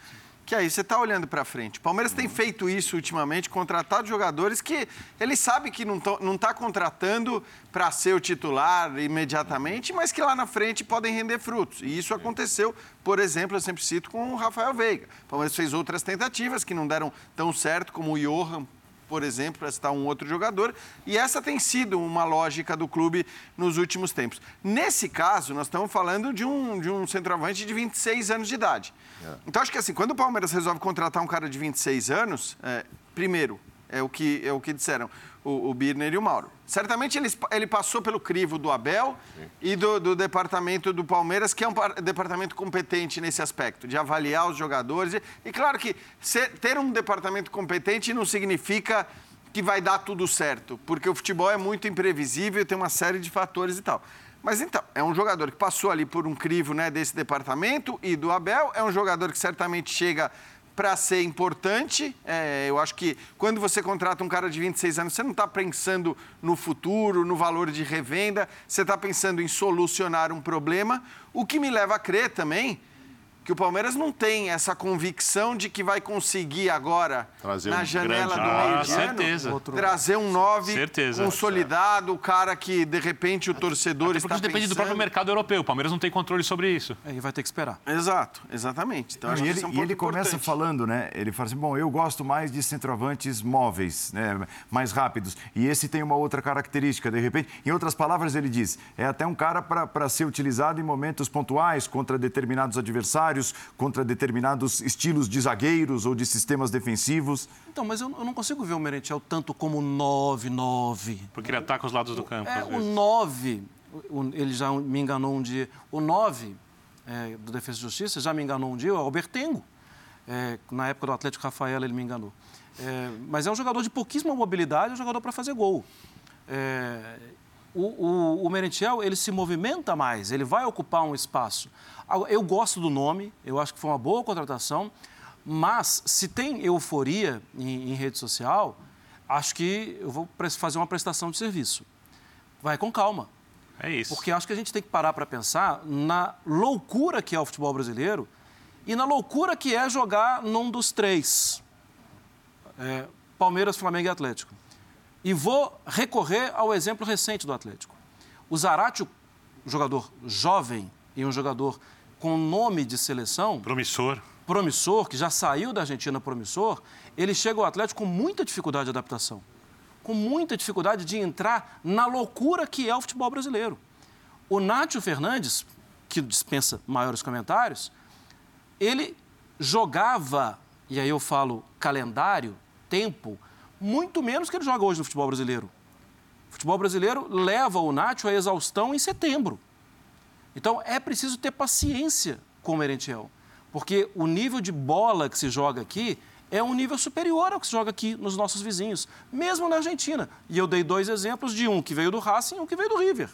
que aí você está olhando para frente. O Palmeiras tem feito isso ultimamente, contratado jogadores que ele sabe que não está contratando para ser o titular imediatamente, mas que lá na frente podem render frutos. E isso aconteceu, por exemplo, eu sempre cito com o Rafael Veiga. O Palmeiras fez outras tentativas que não deram tão certo, como o Johan, por exemplo, para citar um outro jogador, e essa tem sido uma lógica do clube nos últimos tempos. Nesse caso, nós estamos falando de um, de um centroavante de 26 anos de idade. É. Então, acho que assim, quando o Palmeiras resolve contratar um cara de 26 anos, é, primeiro, é o que, é o que disseram o, o Birner e o Mauro. Certamente ele, ele passou pelo crivo do Abel Sim. e do, do, departamento do Palmeiras, que é um departamento competente nesse aspecto, de avaliar os jogadores. E, e claro que ser, ter um departamento competente não significa que vai dar tudo certo, porque o futebol é muito imprevisível, tem uma série de fatores e tal. Mas então, é um jogador que passou ali por um crivo né, desse departamento e do Abel, é um jogador que certamente chega para ser importante. É, eu acho que quando você contrata um cara de 26 anos, você não está pensando no futuro, no valor de revenda, você está pensando em solucionar um problema. O que me leva a crer também que o Palmeiras não tem essa convicção de que vai conseguir agora, trazer na um janela grande... do meio ah, de certeza. ano, trazer um 9 consolidado, o cara que, de repente, o torcedor Até está isso depende do próprio mercado europeu. O Palmeiras não tem controle sobre isso. Aí vai ter que esperar. Exato, exatamente. Então, e ele, é um e ele começa falando, né? Ele fala assim, bom, eu gosto mais de centroavantes móveis, né? mais rápidos. E esse tem uma outra característica, de repente. Em outras palavras, ele diz, é até um cara para ser utilizado em momentos pontuais contra determinados adversários, contra determinados estilos de zagueiros ou de sistemas defensivos. Então, mas eu, eu não consigo ver o Merentiel tanto como 9-9. Porque ele ataca os lados do campo. É, o 9, ele já me enganou um dia. O 9 é, do Defesa e Justiça já me enganou um dia, o Albertengo. É, na época do Atlético Rafael, ele me enganou. É, mas é um jogador de pouquíssima mobilidade, é um jogador para fazer gol. É, o, o, o Merentiel, ele se movimenta mais, ele vai ocupar um espaço. Eu gosto do nome, eu acho que foi uma boa contratação, mas se tem euforia em, em rede social, acho que eu vou fazer uma prestação de serviço. Vai com calma. É isso. Porque acho que a gente tem que parar para pensar na loucura que é o futebol brasileiro e na loucura que é jogar num dos três: é, Palmeiras, Flamengo e Atlético. E vou recorrer ao exemplo recente do Atlético. O Zarate, jogador jovem e um jogador com nome de seleção. Promissor. Promissor, que já saiu da Argentina promissor, ele chega ao Atlético com muita dificuldade de adaptação. Com muita dificuldade de entrar na loucura que é o futebol brasileiro. O Nátio Fernandes, que dispensa maiores comentários, ele jogava, e aí eu falo calendário, tempo, muito menos que ele joga hoje no futebol brasileiro. O futebol brasileiro leva o Nacho à exaustão em setembro. Então é preciso ter paciência com o Merentiel, porque o nível de bola que se joga aqui é um nível superior ao que se joga aqui nos nossos vizinhos, mesmo na Argentina. E eu dei dois exemplos de um que veio do Racing e um que veio do River.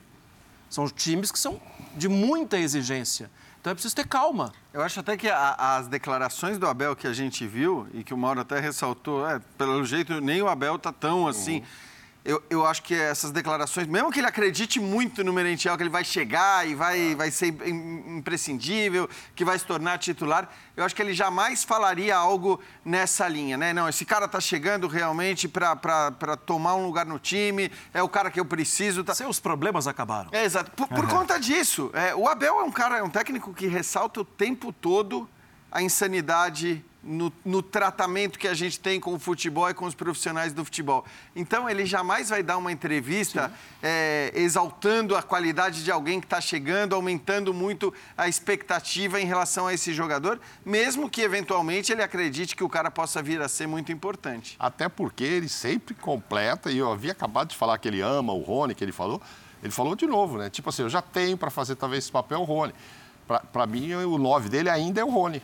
São times que são de muita exigência. Então é preciso ter calma. Eu acho até que a, as declarações do Abel que a gente viu, e que o Mauro até ressaltou, é, pelo jeito nem o Abel tá tão assim. Uhum eu, eu acho que essas declarações, mesmo que ele acredite muito no Merentiel, que ele vai chegar e vai, vai ser imprescindível, que vai se tornar titular, eu acho que ele jamais falaria algo nessa linha, né? Não, esse cara tá chegando realmente para tomar um lugar no time, é o cara que eu preciso. Tá... Seus problemas acabaram. É, exato. Por, por conta disso, é, o Abel é um cara, é um técnico que ressalta o tempo todo a insanidade no, no, tratamento que a gente tem com o futebol e com os profissionais do futebol. Então, ele jamais vai dar uma entrevista é, exaltando a qualidade de alguém que está chegando, aumentando muito a expectativa em relação a esse jogador, mesmo que eventualmente ele acredite que o cara possa vir a ser muito importante. Até porque ele sempre completa, e eu havia acabado de falar que ele ama o Rony, que ele falou, ele falou de novo, né? Tipo assim, eu já tenho para fazer talvez esse papel o Rony. Para mim, o 9 dele ainda é o Rony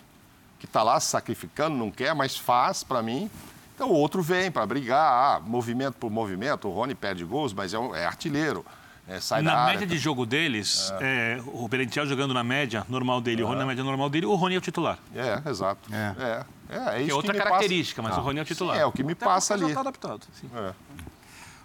que está lá sacrificando, não quer, mas faz para mim. Então o outro vem para brigar, ah, movimento por movimento. O Rony perde gols, mas é, um, é artilheiro. É, sai na da média área. de jogo deles, é. É, o Berentiel jogando na média normal dele, o Rony na é. média normal dele, o Rony é o titular. É, exato. É, é, é, isso é outra característica, passa... mas ah. o Rony é o titular. Sim, é o que me Até passa ali. Já está adaptado. Sim.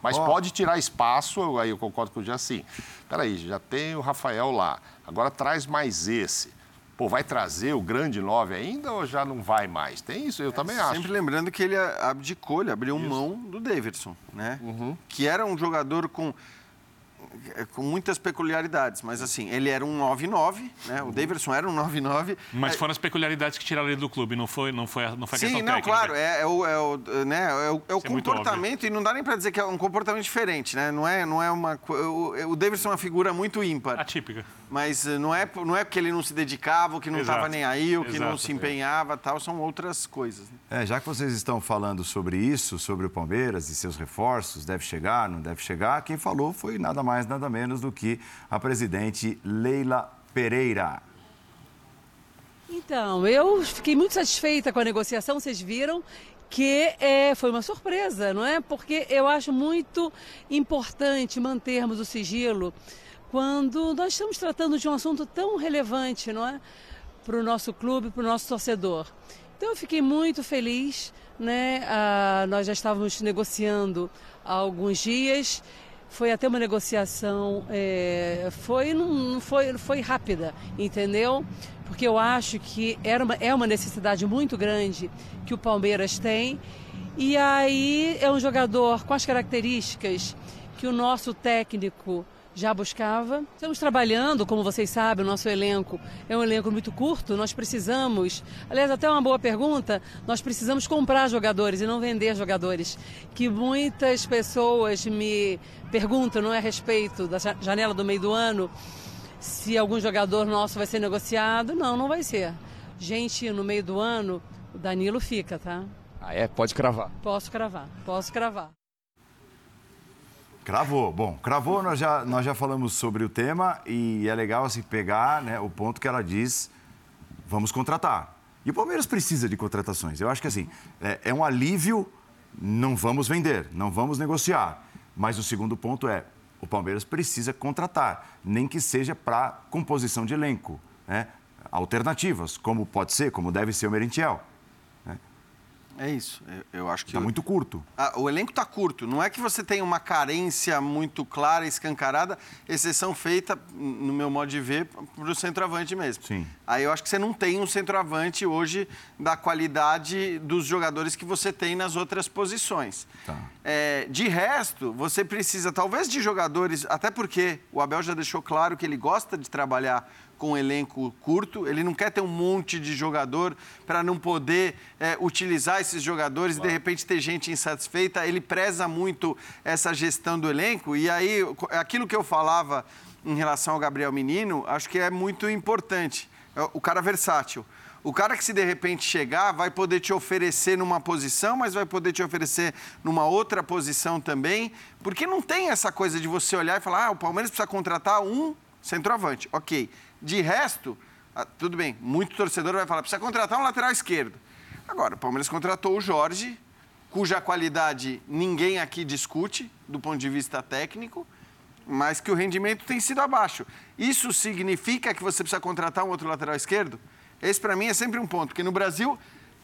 Mas oh. pode tirar espaço, aí eu concordo com o Assim, Peraí, já tem o Rafael lá, agora traz mais esse pô, vai trazer o grande nove ainda ou já não vai mais? Tem isso, eu é, também acho. Sempre lembrando que ele abdicou, ele abriu isso. mão do Davidson, né? Uhum. Que era um jogador com com muitas peculiaridades, mas assim, ele era um 9-9, né? O. Davidson era um 9-9. Mas é, foram as peculiaridades que tiraram ele do clube, não foi, não foi, não foi a Sim, não, técnica. claro, é, é, o, é o, né, é o, é o comportamento, e não dá nem para dizer que é um comportamento diferente, né? Não é, não é uma... O, o Davidson é uma figura muito ímpar. Atípica. Mas eh, não é, não é porque ele não se dedicava, ou que não estava nem aí, ou que Exato, não se empenhava, tal, são outras coisas. Né? É, já que vocês estão falando sobre isso, sobre o Palmeiras e seus reforços, deve chegar, não deve chegar, quem falou foi nada mais, nada menos do que a presidente Leila Pereira. Então, eu fiquei muito satisfeita com a negociação, vocês viram que é, foi uma surpresa, não é? Porque eu acho muito importante mantermos o sigilo quando nós estamos tratando de um assunto tão relevante, não é? Para o nosso clube, para o nosso torcedor. Então eu fiquei muito feliz, né? Ah, nós já estávamos negociando há alguns dias. Foi até uma negociação, é, foi, não foi, foi rápida, entendeu? Porque eu acho que era uma, é uma necessidade muito grande que o Palmeiras tem. E aí é um jogador com as características que o nosso técnico já buscava. Estamos trabalhando, como vocês sabem, o nosso elenco é um elenco muito curto, nós precisamos, aliás, até uma boa pergunta, nós precisamos comprar jogadores e não vender jogadores, que muitas pessoas me perguntam, não é a respeito da janela do meio do ano, se algum jogador nosso vai ser negociado. Não, não vai ser. Gente, no meio do ano, o Danilo fica, tá? Ah, é? Pode cravar. Posso cravar, posso cravar. Cravou. Bom, cravou, nós já, nós já falamos sobre o tema e é legal assim, pegar né, o ponto que ela diz, vamos contratar. E o Palmeiras precisa de contratações. Eu acho que assim, é, é um alívio, não vamos vender, não vamos negociar. Mas o segundo ponto é, o Palmeiras precisa contratar, nem que seja para composição de elenco. Né? Alternativas, como pode ser, como deve ser o Merentiel. É isso. Eu, acho que. Está muito curto. Ah, o elenco está curto. Não é que você tem uma carência muito clara, escancarada, exceção feita, no meu modo de ver, para o centroavante mesmo. Sim. Aí eu acho que você não tem um centroavante hoje da qualidade dos jogadores que você tem nas outras posições. Tá. É, de resto, você precisa talvez de jogadores, até porque o Abel já deixou claro que ele gosta de trabalhar com um elenco curto, ele não quer ter um monte de jogador para não poder é, utilizar esses jogadores claro. e de repente ter gente insatisfeita. Ele preza muito essa gestão do elenco e aí aquilo que eu falava em relação ao Gabriel Menino, acho que é muito importante. É o cara versátil. O cara que se de repente chegar vai poder te oferecer numa posição, mas vai poder te oferecer numa outra posição também, porque não tem essa coisa de você olhar e falar, ah, o Palmeiras precisa contratar um centroavante. Ok. De resto, ah, tudo bem, muito torcedor vai falar, precisa contratar um lateral esquerdo. Agora, o Palmeiras contratou o Jorge, cuja qualidade ninguém aqui discute do ponto de vista técnico, mas que o rendimento tem sido abaixo. Isso significa que você precisa contratar um outro lateral esquerdo? Esse, para mim, é sempre um ponto, porque no Brasil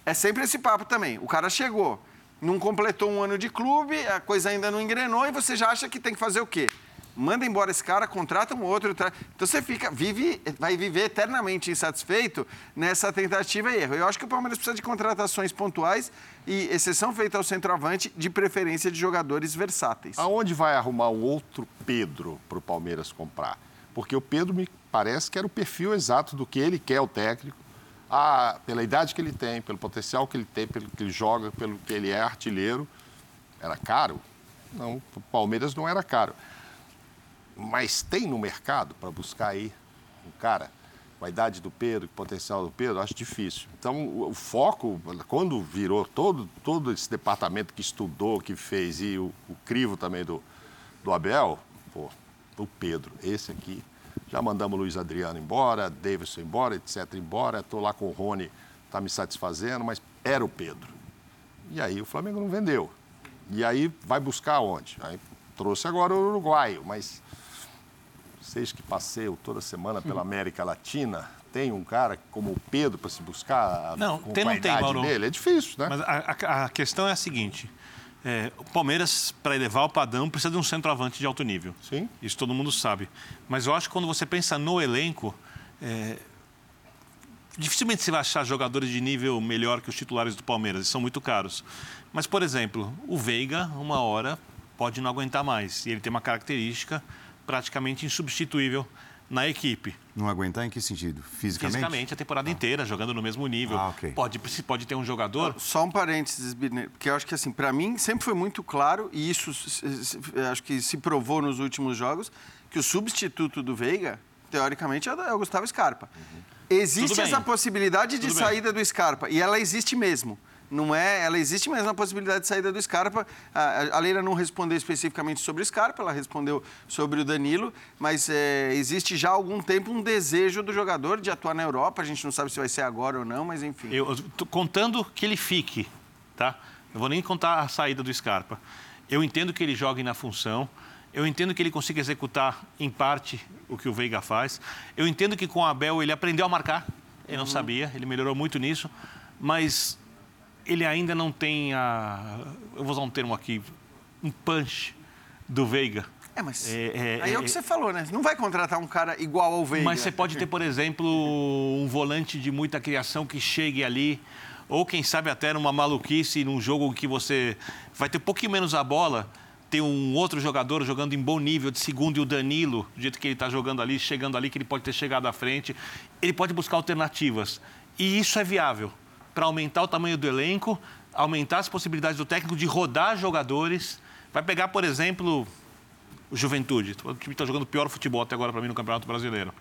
é sempre esse papo também. O cara chegou, não completou um ano de clube, a coisa ainda não engrenou e você já acha que tem que fazer o quê? Manda embora esse cara, contrata um outro. Tra... Então você fica, vive, vai viver eternamente insatisfeito nessa tentativa e erro. Eu acho que o Palmeiras precisa de contratações pontuais e exceção feita ao centroavante, de preferência de jogadores versáteis. Aonde vai arrumar um outro Pedro para o Palmeiras comprar? Porque o Pedro me parece que era o perfil exato do que ele quer, o técnico a, pela idade que ele tem, pelo potencial que ele tem, pelo que ele joga, pelo que ele é artilheiro, era caro? Não, o Palmeiras não era caro. Mas tem no mercado para buscar aí um cara com a idade do Pedro, com o potencial do Pedro, acho difícil. Então, o, foco, quando virou todo, todo esse departamento que estudou, que fez, e o, o crivo também do, do Abel, pô, o Pedro, esse aqui já mandamos o Luiz Adriano embora, Davidson embora, etc. embora. Estou lá com o Rony, está me satisfazendo, mas era o Pedro. E aí o Flamengo não vendeu. E aí vai buscar onde? Aí trouxe agora o uruguaio, mas vocês que passeio toda semana pela América Latina, tem um cara como o Pedro para se buscar não, com tem, não tem, Mauro. dele? É difícil, né? Mas a, a, a questão é a seguinte: é, o Palmeiras, para elevar o padrão, precisa de um centroavante de alto nível. Sim. Isso todo mundo sabe. Mas eu acho que quando você pensa no elenco, é, dificilmente você vai achar jogadores de nível melhor que os titulares do Palmeiras. Eles são muito caros. Mas, por exemplo, o Veiga, uma hora, pode não aguentar mais. E ele tem uma característica praticamente insubstituível na equipe. Não aguentar em que sentido? Fisicamente? Fisicamente, a temporada ah. inteira, jogando no mesmo nível. Ah, okay. pode, pode ter um jogador... Só um parênteses, porque eu acho que, assim, para mim sempre foi muito claro, e isso acho que se provou nos últimos jogos, que o substituto do Veiga, teoricamente, é o Gustavo Scarpa. Uhum. Existe essa possibilidade de Tudo saída bem. do Scarpa, e ela existe mesmo não é, ela existe mesmo a possibilidade de saída do Scarpa. A, a Leila não respondeu especificamente sobre o Scarpa, ela respondeu sobre o Danilo, mas é, existe já há algum tempo um desejo do jogador de atuar na Europa. A gente não sabe se vai ser agora ou não, mas enfim. Eu tô contando que ele fique, tá? Não vou nem contar a saída do Scarpa. Eu entendo que ele jogue na função. Eu entendo que ele consiga executar, em parte, o que o Veiga faz. Eu entendo que com o Abel ele aprendeu a marcar. Ele não uhum. sabia, ele melhorou muito nisso. Mas ele ainda não tem a. Eu vou usar um termo aqui, um punch do Veiga. É, mas é, é, aí é o que é, você falou, né? Não vai contratar um cara igual ao Veiga. Mas você pode ter, por exemplo, um volante de muita criação que chegue ali, ou quem sabe até numa maluquice, num jogo que você vai ter um pouquinho menos a bola, ter um outro jogador jogando em bom nível, de segundo, e o Danilo, do jeito que ele está jogando ali, chegando ali, que ele pode ter chegado à frente. Ele pode buscar alternativas. E isso é viável para aumentar o tamanho do elenco, aumentar as possibilidades do técnico de rodar jogadores. Vai pegar, por exemplo, o Juventude. O time está jogando pior futebol até agora para mim no Campeonato Brasileiro.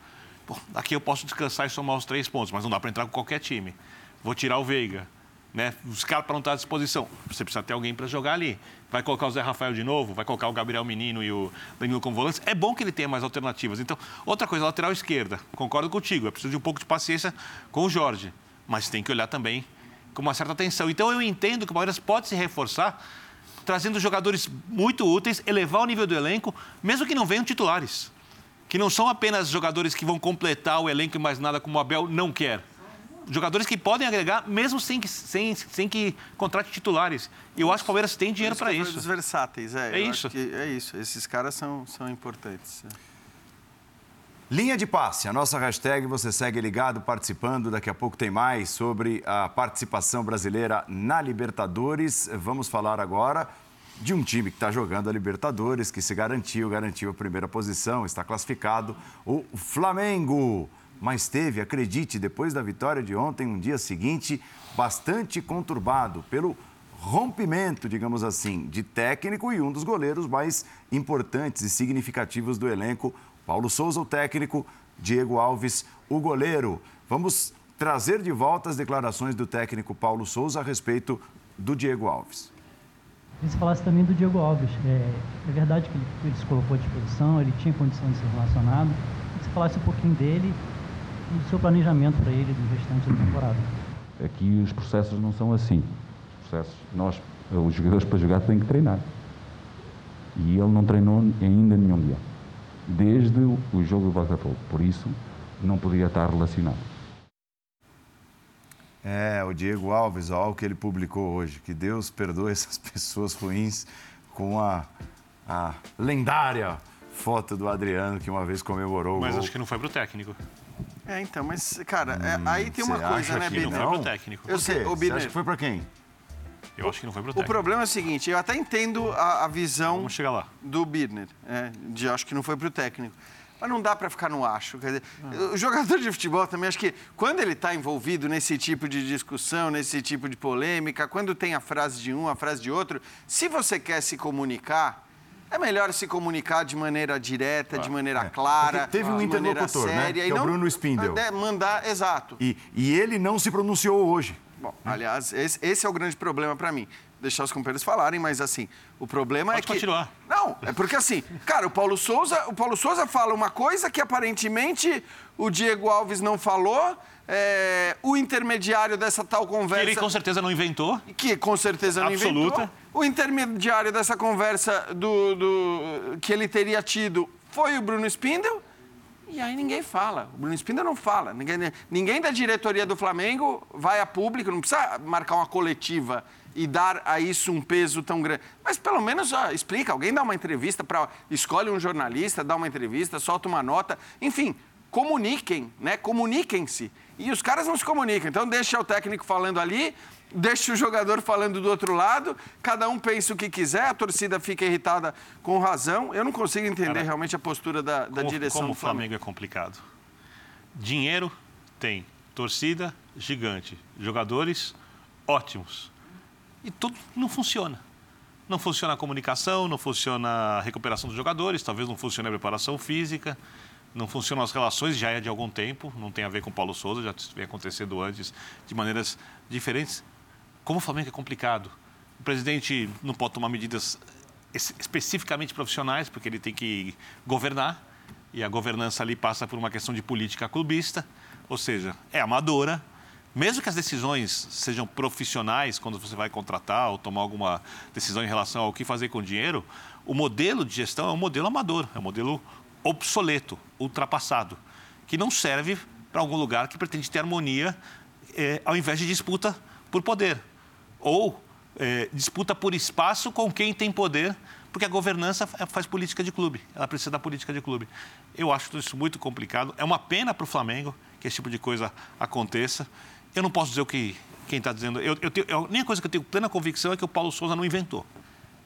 Pô, aqui eu posso descansar e somar os três pontos, mas não dá para entrar com qualquer time. Vou tirar o Veiga. Né? Os caras para não estar à disposição. Você precisa ter alguém para jogar ali. Vai colocar o Zé Rafael de novo, vai colocar o Gabriel Menino e o Danilo como volantes. É bom que ele tenha mais alternativas. Então, outra coisa, lateral esquerda. Concordo contigo. É preciso de um pouco de paciência com o Jorge mas tem que olhar também com uma certa atenção. Então eu entendo que o Palmeiras pode se reforçar trazendo jogadores muito úteis, elevar o nível do elenco, mesmo que não venham titulares. Que não são apenas jogadores que vão completar o elenco e mais nada como o Abel não quer. Jogadores que podem agregar, mesmo sem que, sem, sem que contrate titulares. Eu acho que o Palmeiras tem dinheiro para isso. Os versáteis, é. É isso. é isso. Esses caras são, são importantes. É. Linha de passe, a nossa hashtag, você segue ligado, participando. Daqui a pouco tem mais sobre a participação brasileira na Libertadores. Vamos falar agora de um time que está jogando a Libertadores, que se garantiu, garantiu a primeira posição, está classificado, o Flamengo. Mas teve, acredite, depois da vitória de ontem, um dia seguinte bastante conturbado pelo rompimento, digamos assim, de técnico e um dos goleiros mais importantes e significativos do elenco, Paulo Souza, o técnico, Diego Alves, o goleiro. Vamos trazer de volta as declarações do técnico Paulo Souza a respeito do Diego Alves. Se falasse também do Diego Alves. É, é verdade que ele, ele, se colocou à disposição, ele tinha condição de ser relacionado. E se falasse um pouquinho dele e do seu planejamento para ele do restante da temporada. Aqui os processos não são assim. Os processos, nós, os jogadores para jogar têm que treinar. E ele não treinou ainda nenhum dia. Desde o jogo do Botafogo. Por isso, não podia estar relacionado. É, o Diego Alves, olha o que ele publicou hoje. Que Deus perdoe essas pessoas ruins com a, a lendária foto do Adriano que uma vez comemorou Mas o acho que não foi pro técnico. É, então, mas, cara, é, hum, aí tem uma coisa, né, Biner? Não foi pro técnico. Eu sei, o Biner. acha que foi para quem? Eu acho que não foi pro técnico. O problema é o seguinte, eu até entendo a, a visão Vamos chegar lá. do Birner, é, de acho que não foi pro técnico. Mas não dá para ficar no acho. Quer dizer, ah. O jogador de futebol também, acho que quando ele está envolvido nesse tipo de discussão, nesse tipo de polêmica, quando tem a frase de um, a frase de outro, se você quer se comunicar, é melhor se comunicar de maneira direta, ah, de maneira é. clara. Porque teve um interlocutor, né? Que é o Bruno Spindel. Mandar, exato. E, e ele não se pronunciou hoje. Bom, aliás, esse, esse é o grande problema para mim deixar os companheiros falarem, mas assim, o problema Pode é que. continuar. Não, é porque assim, cara, o Paulo Souza, o Paulo Souza fala uma coisa que aparentemente o Diego Alves não falou. É, o intermediário dessa tal conversa. Que ele com certeza não inventou. Que com certeza não Absoluta. inventou. O intermediário dessa conversa do, do, que ele teria tido foi o Bruno Spindel. E aí ninguém fala. O Bruno Spindel não fala. Ninguém, ninguém da diretoria do Flamengo vai a público, não precisa marcar uma coletiva e dar a isso um peso tão grande. Mas pelo menos ó, explica, alguém dá uma entrevista para escolhe um jornalista, dá uma entrevista, solta uma nota, enfim, comuniquem, né? Comuniquem-se. E os caras não se comunicam. Então deixa o técnico falando ali, deixa o jogador falando do outro lado, cada um pensa o que quiser, a torcida fica irritada com razão. Eu não consigo entender Cara, realmente a postura da, da como, direção como do Flamengo. Flamengo é complicado. Dinheiro tem, torcida gigante, jogadores ótimos e tudo não funciona. Não funciona a comunicação, não funciona a recuperação dos jogadores, talvez não funcione a preparação física, não funcionam as relações, já é de algum tempo, não tem a ver com o Paulo Souza, já vem acontecendo antes de maneiras diferentes. Como o Flamengo é complicado. O presidente não pode tomar medidas especificamente profissionais, porque ele tem que governar, e a governança ali passa por uma questão de política clubista, ou seja, é amadora, mesmo que as decisões sejam profissionais, quando você vai contratar ou tomar alguma decisão em relação ao que fazer com o dinheiro, o modelo de gestão é um modelo amador, é um modelo obsoleto, ultrapassado, que não serve para algum lugar que pretende ter harmonia eh, ao invés de disputa por poder. Ou eh, disputa por espaço com quem tem poder, porque a governança faz política de clube, ela precisa da política de clube. Eu acho isso muito complicado, é uma pena para o Flamengo que esse tipo de coisa aconteça. Eu não posso dizer o que quem está dizendo. Eu, eu, tenho, a única coisa que eu tenho plena convicção é que o Paulo Souza não inventou.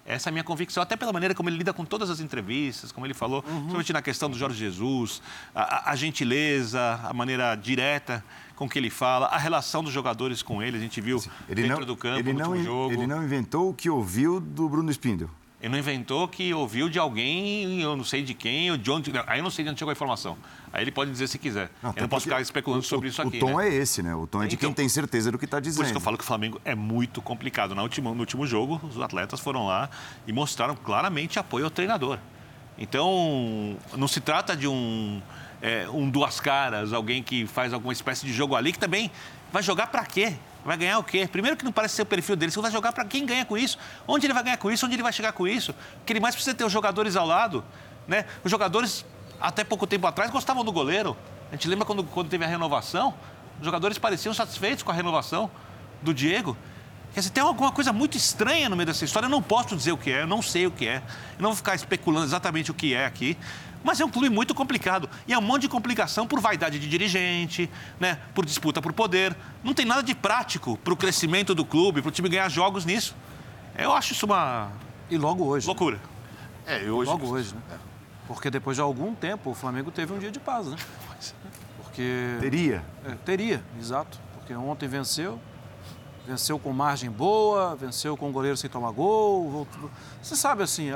Essa é a minha convicção, até pela maneira como ele lida com todas as entrevistas, como ele falou, uhum. principalmente na questão do Jorge Jesus, a, a, gentileza, a maneira direta com que ele fala, a relação dos jogadores com ele, a gente viu ele dentro não, do campo, ele no não, jogo. Ele não inventou o que ouviu do Bruno Spindel. Ele não inventou que ouviu de alguém, eu não sei de quem, ou de onde. Aí eu não sei de onde chegou a informação. Aí ele pode dizer se quiser. Não, eu não posso ficar especulando o, sobre isso aqui. O tom né? é esse, né? O tom é de então, quem tem certeza do que está dizendo. Por isso que eu falo que o Flamengo é muito complicado. No último, no último jogo, os atletas foram lá e mostraram claramente apoio ao treinador. Então, não se trata de um, é, um duas caras, alguém que faz alguma espécie de jogo ali, que também vai jogar para quê? Vai ganhar o quê? Primeiro que não parece ser o perfil dele. Você vai jogar para quem ganha com isso? Onde ele vai ganhar com isso? Onde ele vai chegar com isso? Que ele mais precisa ter os jogadores ao lado. Né? Os jogadores, até pouco tempo atrás, gostavam do goleiro. A gente lembra quando, quando teve a renovação? Os jogadores pareciam satisfeitos com a renovação do Diego. Quer dizer, tem alguma coisa muito estranha no meio dessa história. Eu não posso dizer o que é, eu não sei o que é. Eu não vou ficar especulando exatamente o que é aqui. Mas é um clube muito complicado. E é um monte de complicação por vaidade de dirigente, né? por disputa por poder. Não tem nada de prático para o crescimento do clube, para o time ganhar jogos nisso. Eu acho isso uma. E logo hoje. Loucura. Né? É, hoje. Logo hoje, né? Porque depois de algum tempo o Flamengo teve um dia de paz, né? Porque. Teria. É, teria, exato. Porque ontem venceu, venceu com margem boa, venceu com o goleiro sem tomar gol. Você sabe assim,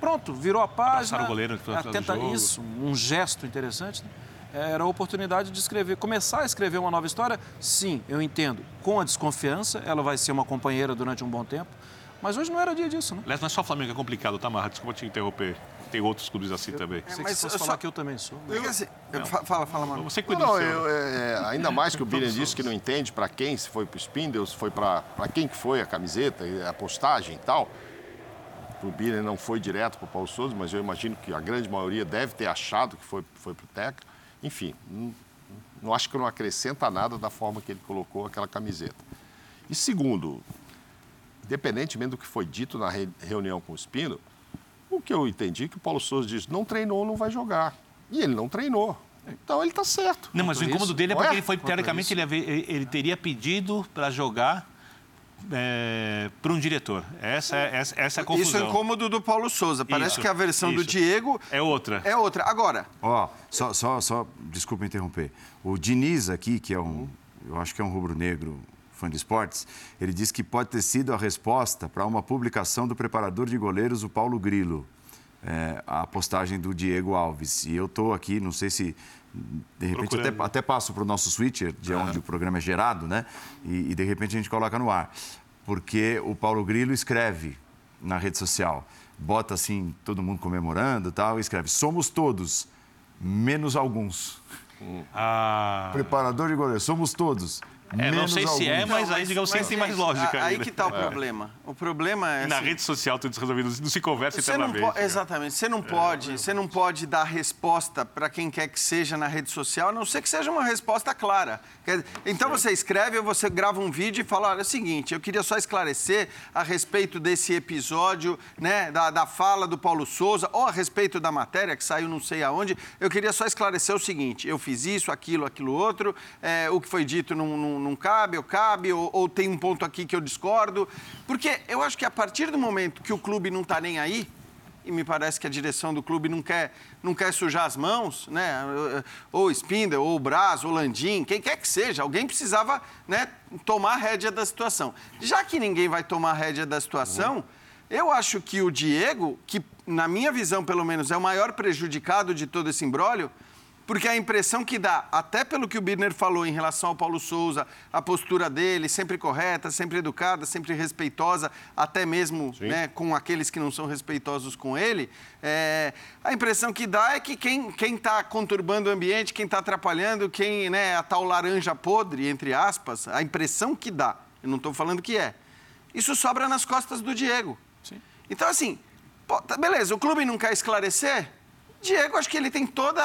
pronto, virou a página. o goleiro tenta isso, um gesto interessante. Né? Era a oportunidade de escrever, começar a escrever uma nova história. Sim, eu entendo. Com a desconfiança, ela vai ser uma companheira durante um bom tempo. Mas hoje não era dia disso, né? Aliás, não é só o Flamengo, é complicado, tá, Marra? Desculpa te interromper. Tem outros clubes assim eu, também. É, mas se fosse falar só... que eu também sou. Eu, assim, eu, fala, fala, mano. Você cuida não, eu, é, Ainda mais que o Billian disse que não entende para quem, se foi para o Spindle, se foi para quem que foi a camiseta, a postagem e tal. Para o Billian não foi direto para o Paulo Souza, mas eu imagino que a grande maioria deve ter achado que foi, foi para o técnico. Enfim, não, não acho que não acrescenta nada da forma que ele colocou aquela camiseta. E segundo, independentemente do que foi dito na reunião com o Spindle, o que eu entendi é que o Paulo Souza disse, não treinou, não vai jogar. E ele não treinou. Então ele está certo. Não, mas o incômodo dele é porque ele foi, teoricamente, ele, ele, teria pedido para jogar é, para um diretor. Essa, é, essa, essa é a confusão. Isso é incômodo do Paulo Souza. Parece isso, que a versão isso. do Diego... É outra. É outra. Agora... Ó, só, só, só, desculpa interromper. O Diniz aqui, que é um, eu acho que é um rubro-negro fã de esportes, ele diz que pode ter sido a resposta para uma publicação do preparador de goleiros, o Paulo Grilo, é, a postagem do Diego Alves. E eu estou aqui, não sei se de repente até, até, passo para o nosso switcher, de onde o programa é gerado, né? E, e, de repente a gente coloca no ar. Porque o Paulo Grilo escreve na rede social, bota assim, todo mundo comemorando tal, e escreve: somos todos, menos alguns. Ah. Preparador de goleiro, somos todos, é, não sei se é, mas aí, digamos assim, tem mais lógica. Aí, que está o é. problema. O problema é. Na assim, rede social, tudo resolvido, não se conversa internamente. Não po... Exatamente. Você não pode, você não pode dar resposta para quem quer que seja na rede social, a não ser que seja uma resposta clara. Então você escreve ou você grava um vídeo e fala: olha, é o seguinte, eu queria só esclarecer a respeito desse episódio, né, da, da fala do Paulo Souza, ou a respeito da matéria que saiu não sei aonde. Eu queria só esclarecer o seguinte: eu fiz isso, aquilo, aquilo outro, é, o que foi dito não não cabe, ou cabe, ou, ou tem um ponto aqui que eu discordo. Porque eu acho que a partir do momento que o clube não está nem aí, e me parece que a direção do clube não quer, não quer sujar as mãos, né? Ou Spindle, ou Braz, ou Landim, quem quer que seja, alguém precisava né, tomar a rédea da situação. Já que ninguém vai tomar a rédea da situação, uhum. eu acho que o Diego, que na minha visão pelo menos é o maior prejudicado de todo esse imbróglio, porque a impressão que dá, até pelo que o Birner falou em relação ao Paulo Souza, a postura dele, sempre correta, sempre educada, sempre respeitosa, até mesmo né, com aqueles que não são respeitosos com ele, é, a impressão que dá é que quem está conturbando o ambiente, quem está atrapalhando, quem né, a tal laranja podre, entre aspas, a impressão que dá, eu não estou falando que é, isso sobra nas costas do Diego. Sim. Então, assim, pô, tá, beleza, o clube não quer esclarecer? Diego, acho que ele tem todo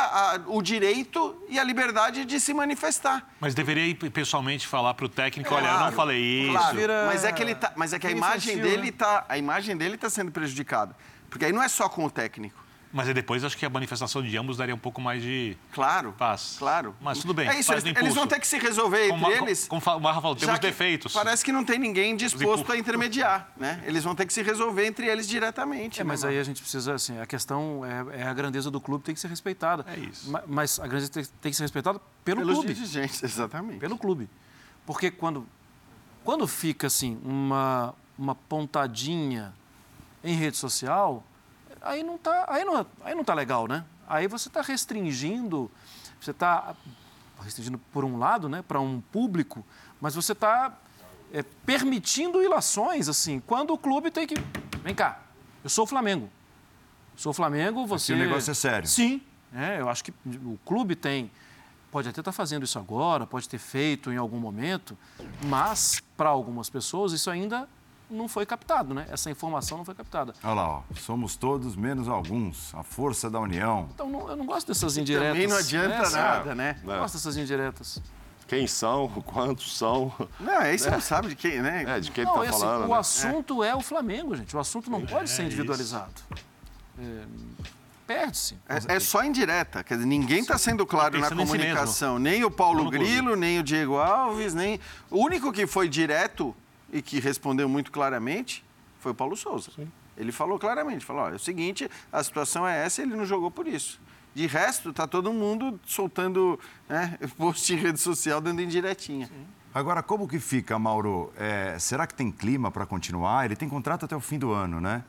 o direito e a liberdade de se manifestar. Mas deveria ir pessoalmente falar para o técnico, olha, eu não falei isso. Claro, mas é que ele tá, mas é que a imagem dele tá, a imagem dele está sendo prejudicada, porque aí não é só com o técnico. Mas aí depois acho que a manifestação de ambos daria um pouco mais de claro, paz. Claro. Mas tudo bem. É isso, eles, eles, vão ter que se resolver entre eles. Como, como o Marra falou, temos defeitos. Parece que não tem ninguém disposto a intermediar, né? Eles vão ter que se resolver entre eles diretamente. É, né, mas aí a gente precisa, assim, a questão é, é, a grandeza do clube tem que ser respeitada. É isso. Mas a grandeza tem, tem que ser respeitada pelo Pelos clube. Pelos dirigentes, exatamente. Pelo clube. Porque quando, quando fica, assim, uma, uma pontadinha em rede social aí não está aí não, aí não tá legal, né? Aí você está restringindo, você está restringindo por um lado, né, para um público, mas você está é, permitindo ilações, assim, quando o clube tem que... Vem cá, eu sou o Flamengo. Sou o Flamengo, você... Aqui o negócio é sério. Sim, é, eu acho que o clube tem... Pode até estar tá fazendo isso agora, pode ter feito em algum momento, mas para algumas pessoas isso ainda não foi captado, né? Essa informação não foi captada. Olha lá, ó. somos todos menos alguns, a força da união. Então, não, eu não gosto dessas indiretas. Também não adianta né? nada, né? Não gosto dessas indiretas. Quem são, quantos são. Não, aí você é. não sabe de quem, né? É, de quem não, tá esse, falando. O né? assunto é. é. o Flamengo, gente. O assunto não pode ser é individualizado. É, Perde-se. É, é, só indireta. Quer dizer, ninguém está sendo claro na comunicação. Nem o Paulo Grilo, nem o Diego Alves, nem. O único que foi direto e que respondeu muito claramente foi o Paulo Souza. Sim. Ele falou claramente, falou, é o seguinte, a situação é essa, ele não jogou por isso. De resto, está todo mundo soltando né, post em rede social, dando indiretinha. Sim. Agora, como que fica, Mauro? É, será que tem clima para continuar? Ele tem contrato até o fim do ano, né?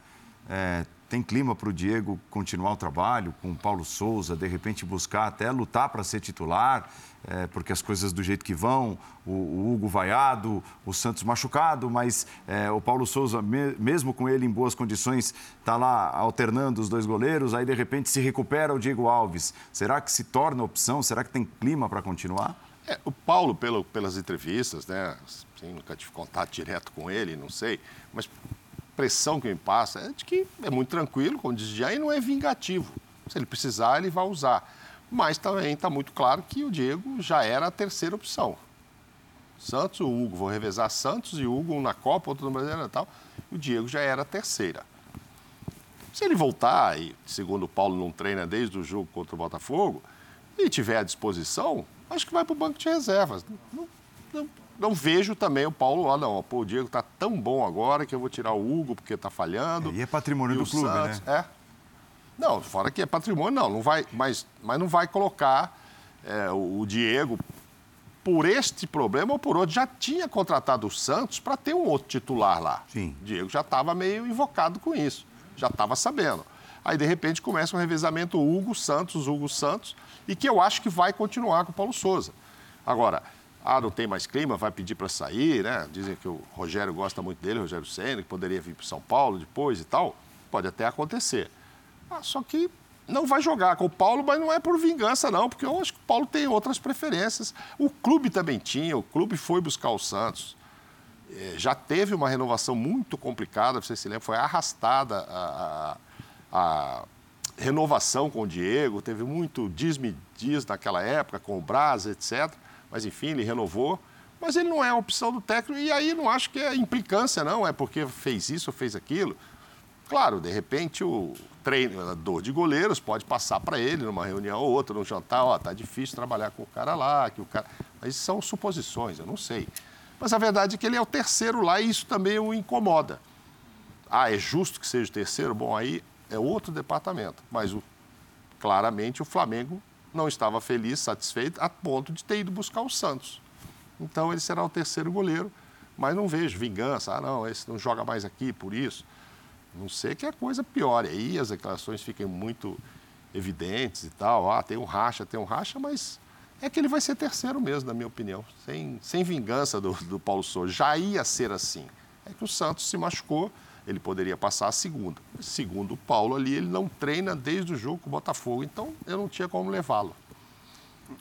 É, tem clima para o Diego continuar o trabalho com o Paulo Souza, de repente buscar até lutar para ser titular, é, porque as coisas do jeito que vão, o, o Hugo vaiado, o Santos machucado, mas é, o Paulo Souza, me, mesmo com ele em boas condições, está lá alternando os dois goleiros, aí de repente se recupera o Diego Alves. Será que se torna opção? Será que tem clima para continuar? É, o Paulo, pelo, pelas entrevistas, né? Assim, nunca tive contato direto com ele, não sei, mas pressão que me passa é de que é muito tranquilo, como diz já, e não é vingativo. Se ele precisar, ele vai usar. Mas também está muito claro que o Diego já era a terceira opção. Santos, o Hugo, vou revezar Santos e Hugo, um na Copa, outro no Brasileiro e tal. E o Diego já era a terceira. Se ele voltar, e segundo o Paulo não treina desde o jogo contra o Botafogo, e tiver à disposição, acho que vai para o banco de reservas. Não, não, não vejo também o Paulo lá, não. Pô, o Diego está tão bom agora que eu vou tirar o Hugo porque está falhando. É, e é patrimônio e do clube, Santos, né? É. Não, fora que é patrimônio, não. não vai, mas, mas não vai colocar é, o, Diego por este problema ou por outro. Já tinha contratado o Santos para ter um outro titular lá. Sim. O Diego já estava meio invocado com isso. Já estava sabendo. Aí, de repente, começa um revezamento Hugo Santos, Hugo Santos, e que eu acho que vai continuar com o Paulo Souza. Agora, ah, não tem mais clima, vai pedir para sair, né? Dizem que o Rogério gosta muito dele, o Rogério Senna, que poderia vir para São Paulo depois e tal. Pode até acontecer. Ah, só que não vai jogar com o Paulo, mas não é por vingança, não, porque eu acho que o Paulo tem outras preferências. O clube também tinha, o clube foi buscar o Santos. É, já teve uma renovação muito complicada, você se lembra, foi arrastada a, a, a renovação com o Diego, teve muito diz-me-diz naquela época com o Braz, etc mas enfim, ele renovou. Mas ele não é a opção do técnico, e aí não acho que é implicância, não, é porque fez isso ou fez aquilo. Claro, de repente o treinador de goleiros pode passar para ele numa reunião ou outra, num jantar, ó, tá difícil trabalhar com o cara lá, que o cara. Mas são suposições, eu não sei. Mas a verdade é que ele é o terceiro lá e isso também o incomoda. Ah, é justo que seja o terceiro? Bom, aí é outro departamento. Mas o, claramente o Flamengo não estava feliz, satisfeito, a ponto de ter ido buscar o Santos. Então ele será o terceiro goleiro, mas não vejo vingança. Ah, não, esse não joga mais aqui por isso. Não sei que a coisa piore. Aí as declarações fiquem muito evidentes e tal. Ah, tem um racha, tem um racha, mas é que ele vai ser terceiro mesmo, na minha opinião. Sem, sem vingança do, do Paulo Souza. Já ia ser assim. É que o Santos se machucou ele poderia passar a segunda. Segundo o Paulo ali, ele não treina desde o jogo com o Botafogo, então eu não tinha como levá-lo.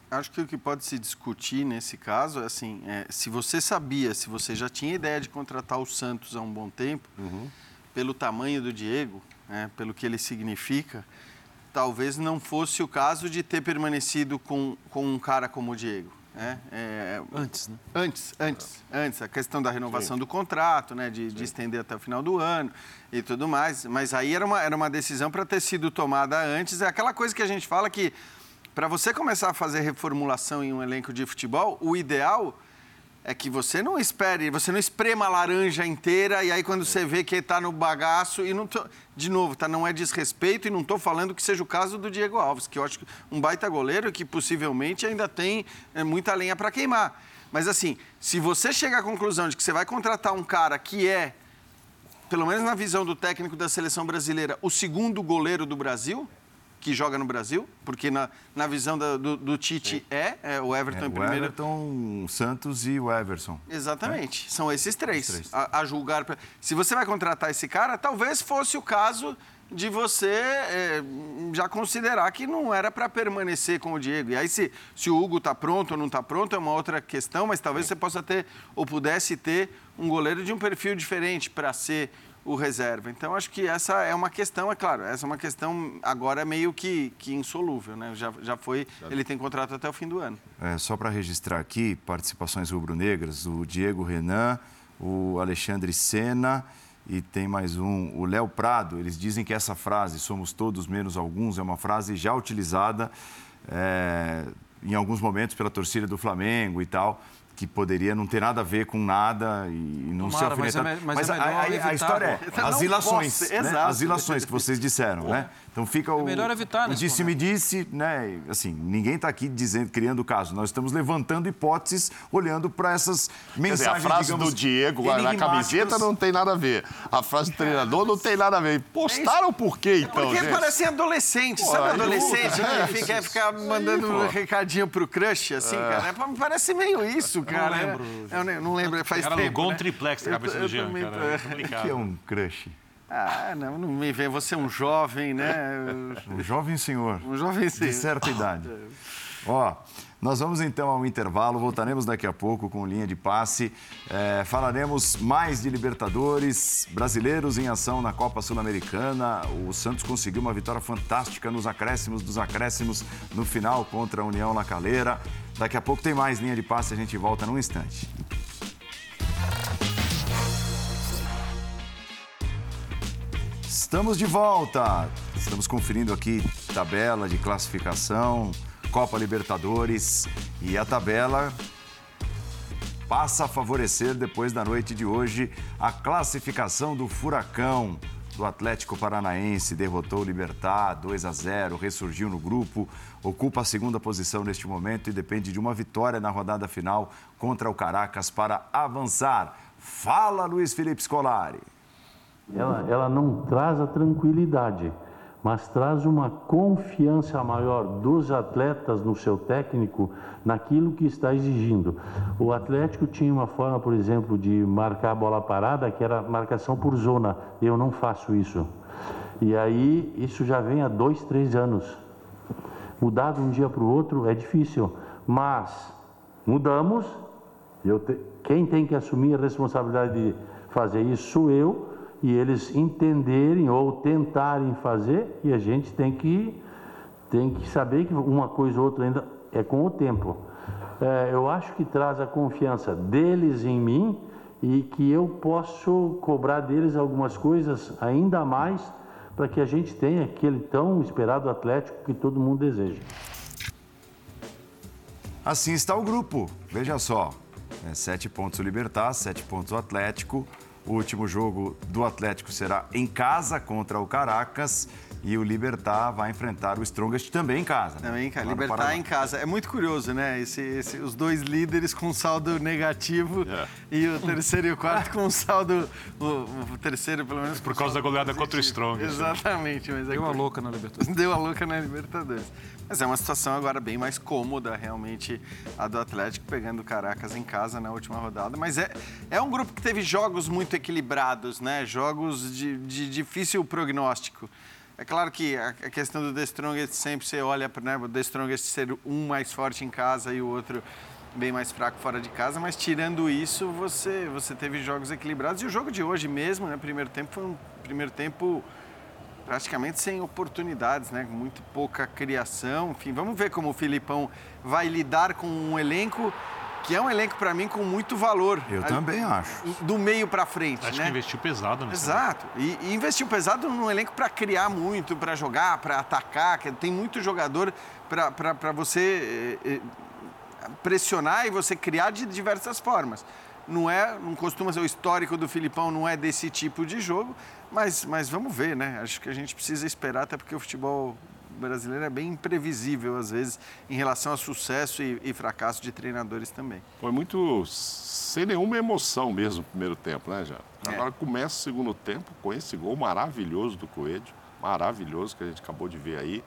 Acho que o que pode se discutir nesse caso é assim, é, se você sabia, se você já tinha ideia de contratar o Santos há um bom tempo, uhum. Pelo tamanho do Diego, né, pelo que ele significa, talvez não fosse o caso de ter permanecido com, com um cara como o Diego. É, é, antes, né? Antes, antes, antes. A questão da renovação Sim. do contrato, né? De, de, estender até o final do ano e tudo mais. Mas aí era uma, era uma decisão para ter sido tomada antes. É aquela coisa que a gente fala que para você começar a fazer reformulação em um elenco de futebol, o ideal é que você não espere, você não esprema a laranja inteira e aí quando você vê que está no bagaço e não tô, de novo, tá, não é desrespeito e não estou falando que seja o caso do Diego Alves, que eu acho que um baita goleiro que possivelmente ainda tem é, muita lenha para queimar. Mas assim, se você chega à conclusão de que você vai contratar um cara que é, pelo menos na visão do técnico da seleção brasileira, o segundo goleiro do Brasil, que joga no Brasil, porque na, na visão da, do, do, Tite é, é, o Everton é, em primeiro. O Everton, Santos e o Everson. Exatamente, é? são esses três. três. A, a, julgar. Se você vai contratar esse cara, talvez fosse o caso de você é, já considerar que não era para permanecer com o Diego. E aí, se, se o Hugo está pronto ou não está pronto, é uma outra questão, mas talvez você possa ter, ou pudesse ter, um goleiro de um perfil diferente para ser o reserva. Então, acho que essa é uma questão, é claro, essa é uma questão agora meio que, que insolúvel, né? Já, já foi, ele tem contrato até o fim do ano. É, só para registrar aqui, participações rubro-negras, o Diego Renan, o Alexandre Sena e tem mais um, o Léo Prado. Eles dizem que essa frase, somos todos menos alguns, é uma frase já utilizada é, em alguns momentos pela torcida do Flamengo e tal que poderia não ter nada a ver com nada e não Tomara, ser alfinetado. Mas, é, mas, mas é a, a, a, história é as ilações, né? as ilações que vocês disseram, né? Então fica o, é melhor evitar, o disse-me disse, né? Assim, ninguém está aqui dizendo, criando caso. Nós estamos levantando hipóteses, olhando para essas mensagens, dizer, A frase digamos, do Diego na camiseta não tem nada a ver. A frase do treinador não tem nada a ver. Postaram por quê, então, Porque gente? parecem adolescente, sabe adolescente é, que quer ficar mandando um recadinho pro crush, assim, é. cara? Parece meio isso, cara. Eu não lembro. Eu não lembro, faz cara tempo. Cara, né? um triplex na cabeça do Jean, cara. O que é um crush? Ah, não, não me vê. Você é um jovem, né? Um jovem senhor. Um jovem senhor. De certa idade. Ó, nós vamos então ao intervalo, voltaremos daqui a pouco com linha de passe. É, falaremos mais de Libertadores, brasileiros em ação na Copa Sul-Americana. O Santos conseguiu uma vitória fantástica nos acréscimos dos acréscimos no final contra a União La Calera. Daqui a pouco tem mais linha de passe, a gente volta num instante. Estamos de volta. Estamos conferindo aqui tabela de classificação, Copa Libertadores e a tabela passa a favorecer depois da noite de hoje a classificação do Furacão do Atlético Paranaense derrotou o Libertar 2 a 0, ressurgiu no grupo, ocupa a segunda posição neste momento e depende de uma vitória na rodada final contra o Caracas para avançar. Fala Luiz Felipe Scolari. Ela, ela não traz a tranquilidade, mas traz uma confiança maior dos atletas no seu técnico, naquilo que está exigindo. O Atlético tinha uma forma, por exemplo, de marcar a bola parada, que era marcação por zona. Eu não faço isso. E aí, isso já vem há dois, três anos. Mudar de um dia para o outro é difícil, mas mudamos. Te... Quem tem que assumir a responsabilidade de fazer isso sou eu e eles entenderem ou tentarem fazer e a gente tem que tem que saber que uma coisa ou outra ainda é com o tempo. É, eu acho que traz a confiança deles em mim e que eu posso cobrar deles algumas coisas ainda mais para que a gente tenha aquele tão esperado Atlético que todo mundo deseja. Assim está o grupo. Veja só. É, sete pontos o Libertar, sete pontos o Atlético. O último jogo do Atlético será em casa contra o Caracas e o Libertar vai enfrentar o Strongest também em casa. Né? Também, cara. Libertar em casa. É muito curioso, né? Esse, esse, os dois líderes com saldo negativo é. e o terceiro e o quarto com saldo. O, o terceiro, pelo menos. Por causa da goleada positivo. contra o Strongest. Exatamente. Mas é Deu a louca na Libertadores. Deu a louca na Libertadores. Mas é uma situação agora bem mais cômoda, realmente, a do Atlético, pegando o Caracas em casa na última rodada. Mas é, é um grupo que teve jogos muito equilibrados, né? Jogos de, de difícil prognóstico. É claro que a questão do The Strongest sempre você olha para né, o The Strongest ser um mais forte em casa e o outro bem mais fraco fora de casa, mas tirando isso, você, você teve jogos equilibrados. E o jogo de hoje mesmo, né, primeiro tempo, foi um primeiro tempo praticamente sem oportunidades, né, muito pouca criação. Enfim, vamos ver como o Filipão vai lidar com um elenco que é um elenco para mim com muito valor. Eu também acho. Do meio para frente, acho né? que investiu pesado nesse Exato. E, e, investiu pesado num elenco para criar muito, para jogar, para atacar. Tem muito jogador para você eh, eh, pressionar e você criar de diversas formas. Não é, não costuma ser o histórico do Filipão, não é desse tipo de jogo, mas, mas vamos ver, né? Acho que a gente precisa esperar, até porque o futebol brasileiro é bem imprevisível, às vezes, em relação a sucesso e, e fracasso de treinadores também. Foi muito sem nenhuma emoção mesmo o primeiro tempo, né, já? É. Agora começa o segundo tempo com esse gol maravilhoso do Coelho, maravilhoso que a gente acabou de ver aí.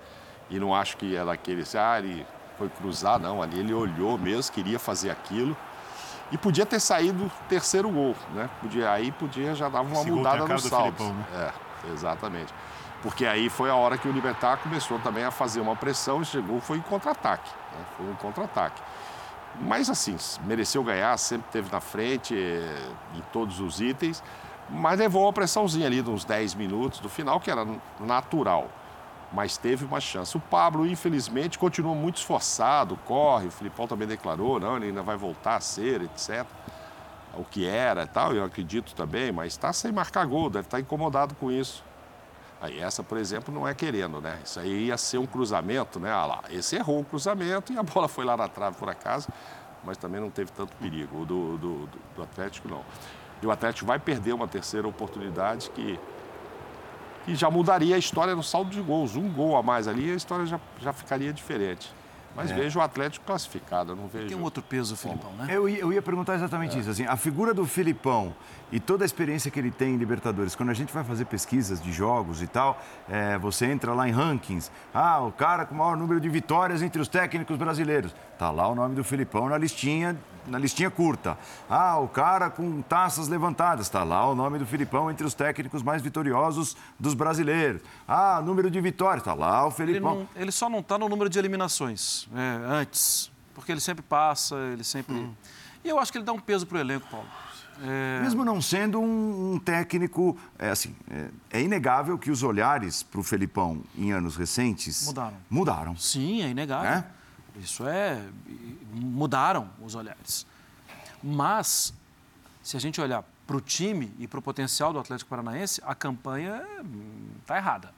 E não acho que era aquele, ah, ele foi cruzar, não. Ali ele olhou mesmo, queria fazer aquilo. E podia ter saído terceiro gol, né? Podia, aí podia já dar uma mudada no saldo. Né? É, exatamente. Porque aí foi a hora que o Libertar começou também a fazer uma pressão e chegou, foi em contra-ataque. Né? Foi um contra-ataque. Mas assim, mereceu ganhar, sempre teve na frente em todos os itens, mas levou uma pressãozinha ali de uns 10 minutos do final, que era natural. Mas teve uma chance. O Pablo, infelizmente, continua muito esforçado, corre, o Filipão também declarou, não, ele ainda vai voltar a ser, etc. O que era e tal, eu acredito também, mas está sem marcar gol, deve estar tá incomodado com isso. Aí essa, por exemplo, não é querendo, né? Isso aí ia ser um cruzamento, né? Ah lá, esse errou o cruzamento e a bola foi lá na trave por acaso. mas também não teve tanto perigo. O do, do, do Atlético, não. E o Atlético vai perder uma terceira oportunidade que, que já mudaria a história no saldo de gols. Um gol a mais ali, a história já, já ficaria diferente. Mas é. vejo o Atlético classificado, não vejo. Tem um outro peso, Filipão, né? Eu, eu ia perguntar exatamente é. isso. Assim, a figura do Filipão e toda a experiência que ele tem em Libertadores, quando a gente vai fazer pesquisas de jogos e tal, é, você entra lá em rankings. Ah, o cara com o maior número de vitórias entre os técnicos brasileiros. Tá lá o nome do Filipão na listinha na listinha curta. Ah, o cara com taças levantadas. Está lá o nome do Filipão entre os técnicos mais vitoriosos dos brasileiros. Ah, número de vitórias. Está lá o Filipão. Ele, não, ele só não está no número de eliminações é, antes. Porque ele sempre passa, ele sempre. Hum. E eu acho que ele dá um peso para o elenco, Paulo. É... Mesmo não sendo um, um técnico, é, assim, é, é, inegável que os olhares para o Felipão em anos recentes mudaram. Mudaram. Sim, é inegável. Isso é. Mudaram os olhares. Mas, se a gente olhar para o time e para o potencial do Atlético Paranaense, a campanha está errada.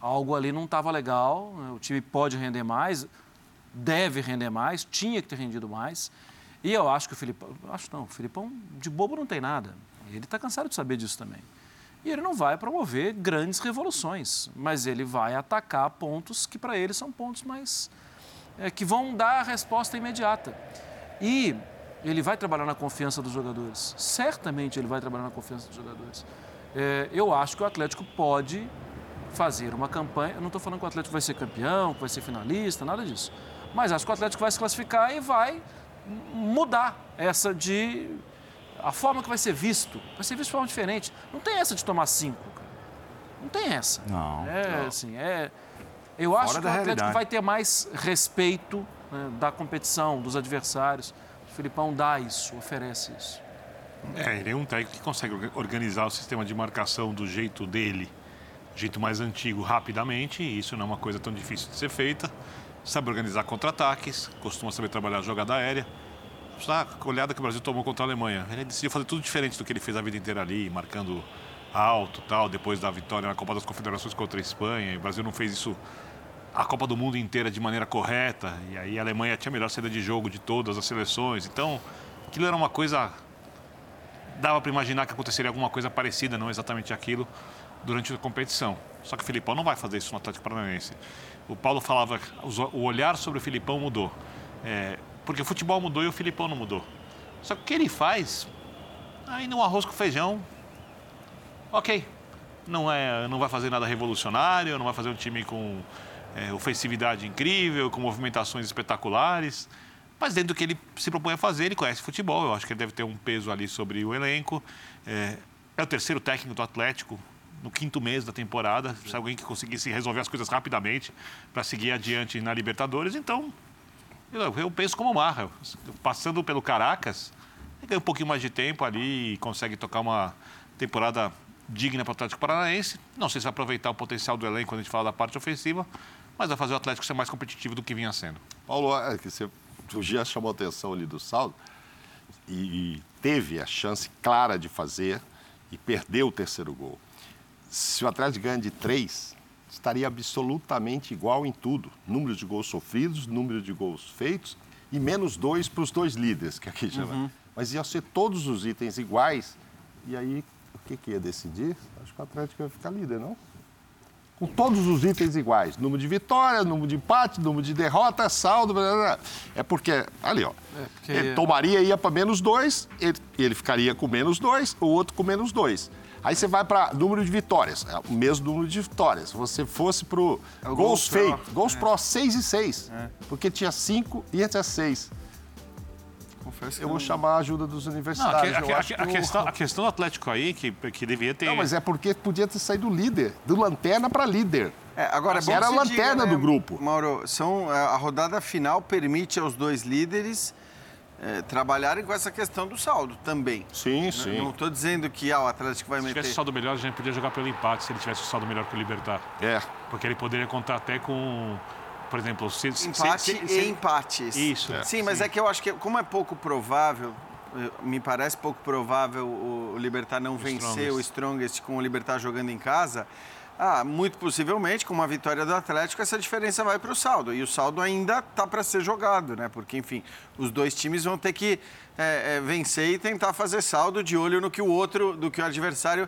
Algo ali não estava legal, né? o time pode render mais, deve render mais, tinha que ter rendido mais. E eu acho que o Filipão. Acho não, o Filipão de bobo não tem nada. Ele está cansado de saber disso também. E ele não vai promover grandes revoluções, mas ele vai atacar pontos que para ele são pontos mais é, que vão dar a resposta imediata. E ele vai trabalhar na confiança dos jogadores. Certamente ele vai trabalhar na confiança dos jogadores. É, eu acho que o Atlético pode fazer uma campanha. Eu não estou falando que o Atlético vai ser campeão, que vai ser finalista, nada disso. Mas acho que o Atlético vai se classificar e vai mudar essa de. a forma que vai ser visto. Vai ser visto de forma diferente. Não tem essa de tomar cinco. Cara. Não tem essa. Não. É, não. assim, é. Eu Fora acho que o Atlético realidade. vai ter mais respeito né, da competição, dos adversários. O Filipão dá isso, oferece isso. É, ele é um técnico que consegue organizar o sistema de marcação do jeito dele, jeito mais antigo, rapidamente, e isso não é uma coisa tão difícil de ser feita. Sabe organizar contra-ataques, costuma saber trabalhar a jogada aérea. A olhada que o Brasil tomou contra a Alemanha. Ele decidiu fazer tudo diferente do que ele fez a vida inteira ali, marcando alto tal, depois da vitória na Copa das Confederações contra a Espanha. O Brasil não fez isso a Copa do Mundo inteira de maneira correta. E aí a Alemanha tinha a melhor saída de jogo de todas as seleções. Então, aquilo era uma coisa. Dava para imaginar que aconteceria alguma coisa parecida, não exatamente aquilo, durante a competição. Só que o Filipão não vai fazer isso no Atlético Paranaense. O Paulo falava o olhar sobre o Filipão mudou. É, porque o futebol mudou e o Filipão não mudou. Só que o que ele faz, aí no arroz com feijão, ok. Não, é, não vai fazer nada revolucionário, não vai fazer um time com é, ofensividade incrível, com movimentações espetaculares. Mas dentro do que ele se propõe a fazer, ele conhece futebol. Eu acho que ele deve ter um peso ali sobre o elenco. É, é o terceiro técnico do Atlético no quinto mês da temporada. Se alguém que conseguisse resolver as coisas rapidamente para seguir adiante na Libertadores. Então, eu, penso como Marra. Passando pelo Caracas, ele ganha um pouquinho mais de tempo ali e consegue tocar uma temporada digna para o Atlético Paranaense. Não sei se vai aproveitar o potencial do elenco quando a gente fala da parte ofensiva, mas vai fazer o Atlético ser mais competitivo do que vinha sendo. Paulo, é que você já chamou a atenção ali do saldo e, e teve a chance clara de fazer e perdeu o terceiro gol. Se o Atlético ganha de três, estaria absolutamente igual em tudo. Número de gols sofridos, número de gols feitos e menos dois para os dois líderes, que aqui chama. Uhum. Mas iam ser todos os itens iguais. E aí, o que, que ia decidir? Acho que o Atlético ia ficar líder, não? com todos os itens iguais. Número de vitória, número de empate, número de derrota, saldo. Blá, blá, blá. É porque, ali, ó. É porque... Ele tomaria ia para menos dois, ele, ele, ficaria com menos dois, o outro com menos dois. Aí você vai para número de vitórias, é o mesmo número de vitórias. Se você fosse para é gols feitos, gols é. pro 6 e 6, é. porque tinha 5 e tinha 6. Confesso eu vou chamar a ajuda dos universitários. Não, a, a, a, a, questão, a questão do Atlético aí, que, que devia ter. Não, mas é porque podia ter saído líder, do lanterna para líder. É, agora é Era a lanterna diga, do né, grupo. Mauro, são, é, a rodada final permite aos dois líderes é, trabalharem com essa questão do saldo também. Sim, né? sim. Não estou dizendo que ah, o Atlético vai se meter... Se tivesse o saldo melhor, a gente podia jogar pelo empate se ele tivesse o saldo melhor que o Libertar. É. Porque ele poderia contar até com por exemplo, se, empate se, se, e empates. Isso. É. Sim, mas sim. é que eu acho que como é pouco provável, me parece pouco provável o Libertar não o vencer Strongest. o Strongest com o Libertar jogando em casa. Ah, muito possivelmente, com uma vitória do Atlético, essa diferença vai para o saldo. E o saldo ainda está para ser jogado, né? Porque, enfim, os dois times vão ter que é, é, vencer e tentar fazer saldo de olho no que o outro, do que o adversário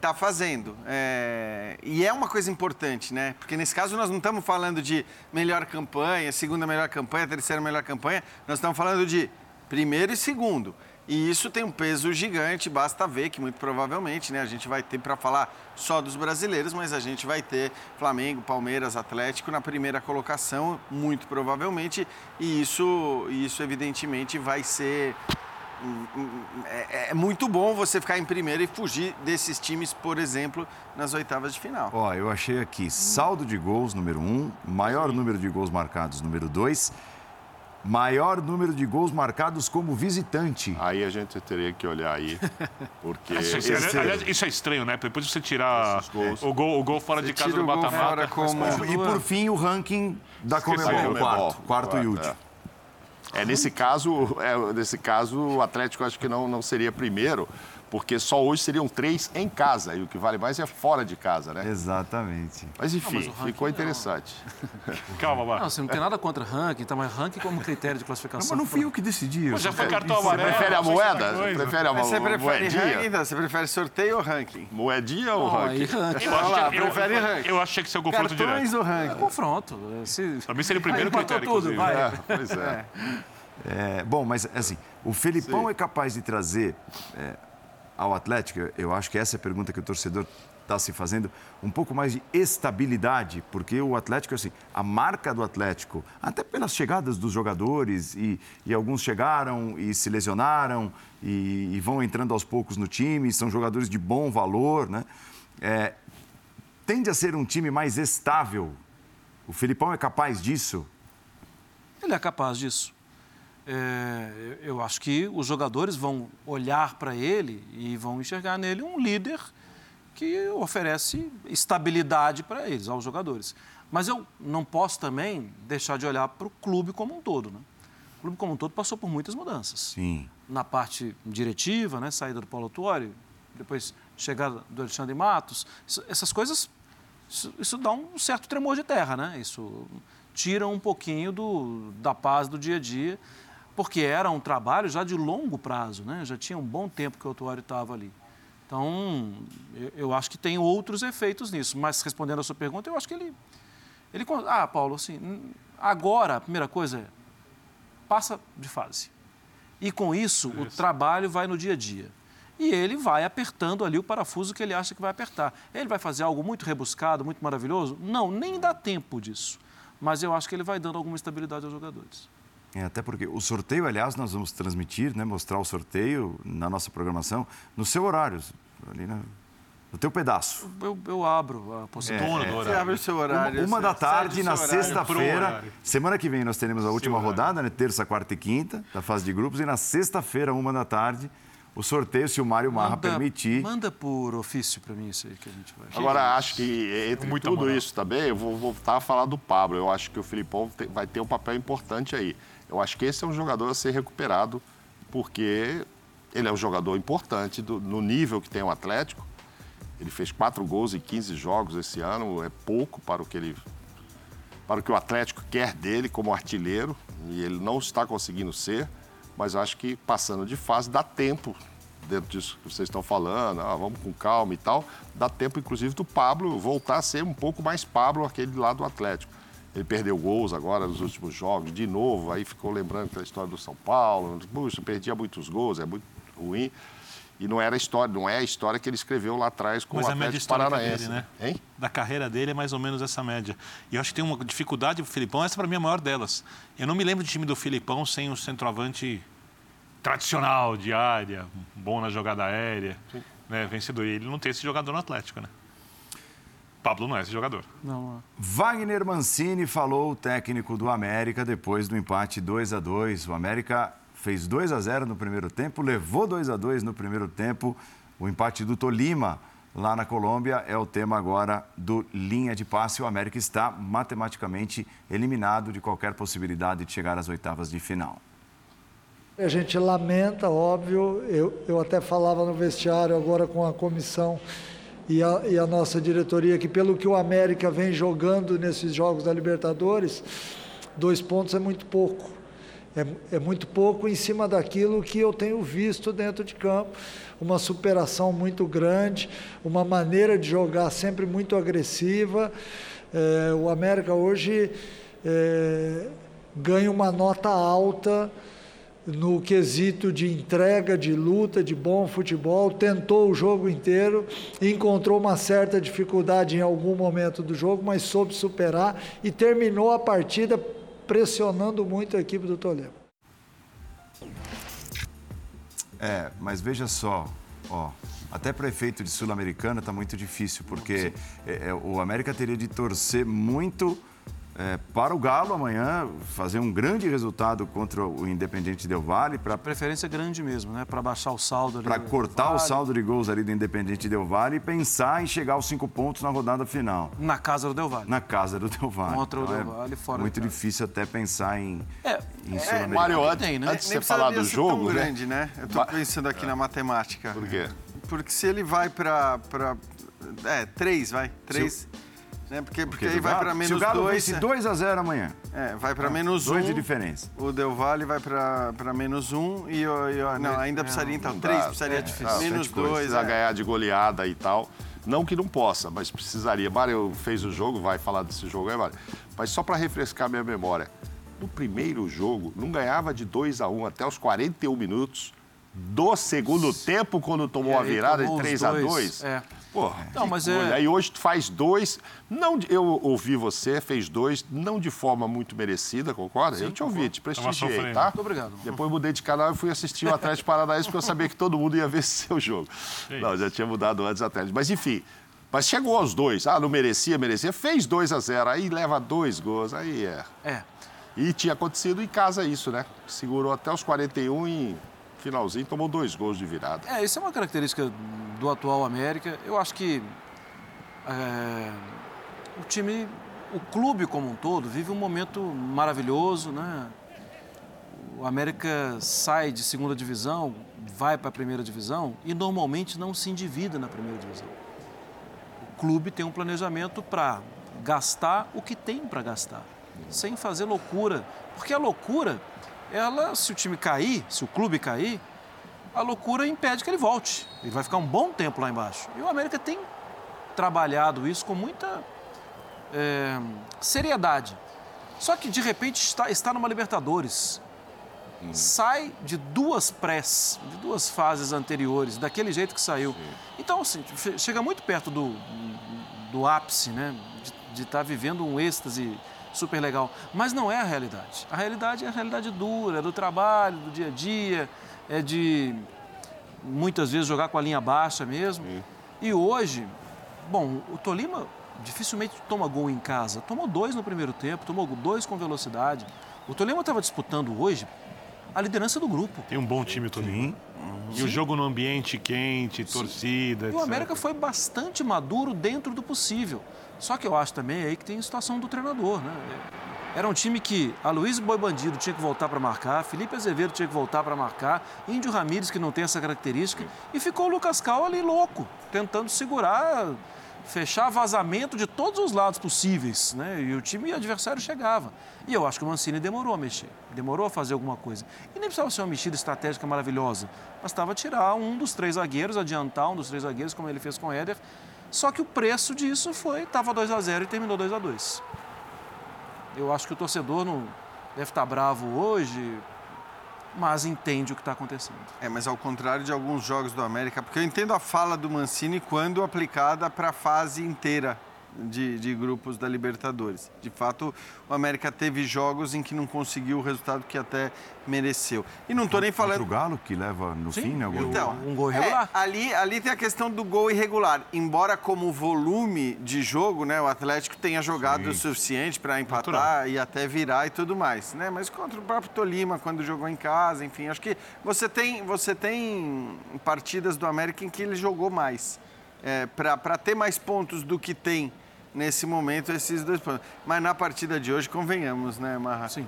está fazendo. É... E é uma coisa importante, né? Porque nesse caso nós não estamos falando de melhor campanha, segunda melhor campanha, terceira melhor campanha, nós estamos falando de primeiro e segundo. E isso tem um peso gigante, basta ver que muito provavelmente né, a gente vai ter para falar só dos brasileiros, mas a gente vai ter Flamengo, Palmeiras, Atlético na primeira colocação, muito provavelmente, e isso, isso evidentemente vai ser é, é, muito bom você ficar em primeiro e fugir desses times, por exemplo, nas oitavas de final. Ó, eu achei aqui saldo de gols número um, maior número de gols marcados número dois Maior número de gols marcados como visitante. Aí a gente teria que olhar aí, porque... Isso, esse... aliás, isso é estranho, né? Depois de você tirar o gol, o gol fora de casa do mata-mata. Como... E por fim, o ranking da Comebol, quarto, quarto e último. É. é, nesse caso, é, nesse caso, o Atlético acho que não, não seria primeiro, porque só hoje seriam três em casa, e o que vale mais é fora de casa, né? Exatamente. Mas enfim, não, mas ficou interessante. Calma, Mar. Não, você não tem nada contra ranking, tá, mas ranking como critério de classificação. Não, mas não fui eu que decidi. já foi cartão amarelo. Você prefere a moeda? Você prefere a você prefere moedinha? Ranking, então, você prefere sorteio ou ranking? Moedinha ou oh, ranking? ranking? Eu, achei, eu, prefere eu, ranking. eu achei que seu confronto Cartões direto. ou ranking? É confronto. Se... Também seria o primeiro critério, tudo, vai. É, pois é. é. Bom, mas assim, o Felipão Sim. é capaz de trazer... Ao Atlético, eu acho que essa é a pergunta que o torcedor está se fazendo, um pouco mais de estabilidade, porque o Atlético, assim, a marca do Atlético, até pelas chegadas dos jogadores, e, e alguns chegaram e se lesionaram e, e, vão entrando aos poucos no time, são jogadores de bom valor, né? É, tende a ser um time mais estável. O Filipão é capaz disso? Ele é capaz disso é, eu acho que os jogadores vão olhar para ele e vão enxergar nele um líder que oferece estabilidade para eles, aos jogadores. Mas eu não posso também deixar de olhar para o clube como um todo. Né? O clube como um todo passou por muitas mudanças. Sim. Na parte diretiva, né? saída do Paulo Tuori, depois chegada do Alexandre Matos. Isso, essas coisas, isso, isso, dá um certo tremor de terra, né? Isso tira um pouquinho do, da paz do dia a dia porque era um trabalho já de longo prazo, né? já tinha um bom tempo que o Otuário estava ali. Então, eu, eu, acho que tem outros efeitos nisso. Mas, respondendo a sua pergunta, eu acho que ele... ele ah, Paulo, assim, agora a primeira coisa é passa de fase. E com isso, isso, o trabalho vai no dia a dia. E ele vai apertando ali o parafuso que ele acha que vai apertar. Ele vai fazer algo muito rebuscado, muito maravilhoso? Não, nem dá tempo disso. Mas eu acho que ele vai dando alguma estabilidade aos jogadores. É, até porque o sorteio, aliás, nós vamos transmitir, né, mostrar o sorteio na nossa programação, no seu horário, ali na, no teu pedaço. Eu, eu abro a possibilidade. É, Você abre o seu horário. Uma, uma da tarde, na sexta-feira. Semana que vem nós teremos a última rodada, né, terça, quarta e quinta, da fase de grupos. E na sexta-feira, uma da tarde, o sorteio, se o Mário Marra manda, permitir. Manda por ofício para mim isso aí que a gente vai. Agora, acho que entre Muito tudo isso também, eu vou voltar a falar do Pablo. Eu acho que o Filipão vai ter um papel importante aí. Eu acho que esse é um jogador a ser recuperado, porque ele é um jogador importante do, no nível que tem o Atlético. Ele fez quatro gols em 15 jogos esse ano, é pouco para o que ele para o que o Atlético quer dele como artilheiro, e ele não está conseguindo ser, mas acho que passando de fase dá tempo, dentro disso que vocês estão falando, ah, vamos com calma e tal, dá tempo inclusive do Pablo voltar a ser um pouco mais Pablo, aquele lá do Atlético. Ele perdeu gols agora nos últimos jogos, de novo, aí ficou lembrando aquela história do São Paulo. Puxa, perdia muitos gols, é muito ruim. E não era a história, não é a história que ele escreveu lá atrás com Mas o Atlético Paranaense. Dele, né? Hein? Da carreira dele é mais ou menos essa média. E eu acho que tem uma dificuldade pro Filipão, essa para mim é a maior delas. Eu não me lembro de time do Filipão sem um centroavante tradicional de área, bom na jogada aérea, né, vencedor. E ele não tem esse jogador no Atlético, né? Pablo não é esse jogador. Não. É. Wagner Mancini falou o técnico do América depois do empate 2 a 2. O América fez 2 a 0 no primeiro tempo, levou 2 a 2 no primeiro tempo. O empate do Tolima lá na Colômbia é o tema agora do linha de passe. O América está matematicamente eliminado de qualquer possibilidade de chegar às oitavas de final. A gente lamenta, óbvio. Eu, eu até falava no vestiário agora com a comissão e a, e a nossa diretoria, que pelo que o América vem jogando nesses jogos da Libertadores, dois pontos é muito pouco. É, é, muito pouco em cima daquilo que eu tenho visto dentro de campo. Uma superação muito grande, uma maneira de jogar sempre muito agressiva. É, o América hoje é, ganha uma nota alta no quesito de entrega, de luta, de bom futebol, tentou o jogo inteiro, encontrou uma certa dificuldade em algum momento do jogo, mas soube superar e terminou a partida pressionando muito a equipe do Toledo. É, mas veja só, ó, até para efeito de Sul-Americana está muito difícil, porque é, é, o América teria de torcer muito é, para o Galo amanhã fazer um grande resultado contra o Independente Del Vale. Para preferência grande mesmo, né? Para baixar o saldo. Para cortar vale. o saldo de gols ali do Independente Del Vale e pensar em chegar aos cinco pontos na rodada final. Na casa do Del Vale. Na casa do Del Vale. Contra então, o Del Vale, fora. É muito difícil até pensar em, é, em é, Mário, antes, tem, né? antes de você falar do jogo. Tão grande, né? Eu estou pensando aqui na matemática. Por quê? Porque se ele vai para. É, três, vai. Três. Né? Porque, porque, aí vai para menos 2. Se o Galo dois, vence 2 a 0 amanhã. É, vai para menos 1. Um, dois de diferença. O Del Valle vai para menos 1 um, e, e não, ainda precisaria então 3, precisaria é, difícil. menos 2. Precisa é. ganhar de goleada e tal. Não que não possa, mas precisaria. Mário fez o jogo, vai falar desse jogo aí, Mário. Mas só para refrescar minha memória. No primeiro jogo, não ganhava de 2 a 1 um até os 41 minutos do segundo tempo, quando tomou a virada de 3 a 2 É. Pô, não, mas é... Aí hoje tu faz dois. Não, eu ouvi você, fez dois, não de forma muito merecida, concorda? Sim, eu te ouvi, te prestigiei, tá? Muito obrigado. Depois mudei de canal e fui assistir o Atlético Paranaense porque eu sabia que todo mundo ia ver seu jogo. Sim. Não, já tinha mudado antes Atlético. Mas enfim, mas chegou aos dois. Ah, não merecia, merecia. Fez 2 a 0 Aí leva dois gols. Aí é. É. E tinha acontecido em casa isso, né? Segurou até os 41 e finalzinho tomou dois gols de virada. É, isso é uma característica do atual América. Eu acho que é, o time, o clube como um todo, vive um momento maravilhoso, né? O América sai de segunda divisão, vai para a primeira divisão e normalmente não se endivida na primeira divisão. O clube tem um planejamento para gastar o que tem para gastar, sem fazer loucura. Porque a loucura ela, se o time cair, se o clube cair, a loucura impede que ele volte. Ele vai ficar um bom tempo lá embaixo. E o América tem trabalhado isso com muita é, seriedade. Só que, de repente, está, está numa Libertadores. Hum. Sai de duas prés, de duas fases anteriores, daquele jeito que saiu. Sim. Então, assim, chega muito perto do, do ápice, né? De estar tá vivendo um êxtase super legal. Mas não é a realidade. A realidade é a realidade dura, é do trabalho, do dia a dia, é de muitas vezes jogar com a linha baixa mesmo. Sim. E hoje, bom, o Tolima dificilmente toma gol em casa. Tomou dois no primeiro tempo, tomou dois com velocidade. O Tolima estava disputando hoje a liderança do grupo. Tem um bom time o Tolima. E Sim. o jogo no ambiente quente, Sim. torcida, E o América foi bastante maduro dentro do possível. Só que eu acho também aí que tem a situação do treinador, né? Era um time que a Luiz Boi Bandido tinha que voltar para marcar, Felipe Azevedo tinha que voltar para marcar, Índio Ramírez, que não tem essa característica, e ficou o Lucas Cal ali louco, tentando segurar, fechar vazamento de todos os lados possíveis, né? E o time adversário chegava. E eu acho que o Mancini demorou a mexer, demorou a fazer alguma coisa. E nem precisava ser uma mexida estratégica maravilhosa, bastava tirar um dos três zagueiros, adiantar um dos três zagueiros, como ele fez com o Éder, só que o preço disso foi, estava 2 a 0 e terminou 2 a 2 Eu acho que o torcedor não deve estar bravo hoje, mas entende o que está acontecendo. É, mas ao contrário de alguns jogos do América, porque eu entendo a fala do Mancini quando aplicada para a fase inteira de, de, grupos da Libertadores. De fato, o América teve jogos em que não conseguiu o resultado que até mereceu. E não estou nem falando. O Galo, que leva no Sim, fim, né? Gol... Então, um gol irregular. É, ali, ali tem a questão do gol irregular. Embora, como volume de jogo, né, o Atlético tenha jogado Sim. o suficiente para empatar Natural. e até virar e tudo mais. Né? Mas contra o próprio Tolima, quando jogou em casa, enfim, acho que você tem, você tem partidas do América em que ele jogou mais. É, para ter mais pontos do que tem nesse momento esses dois pontos. Mas na partida de hoje, convenhamos, né, Marra? Sim.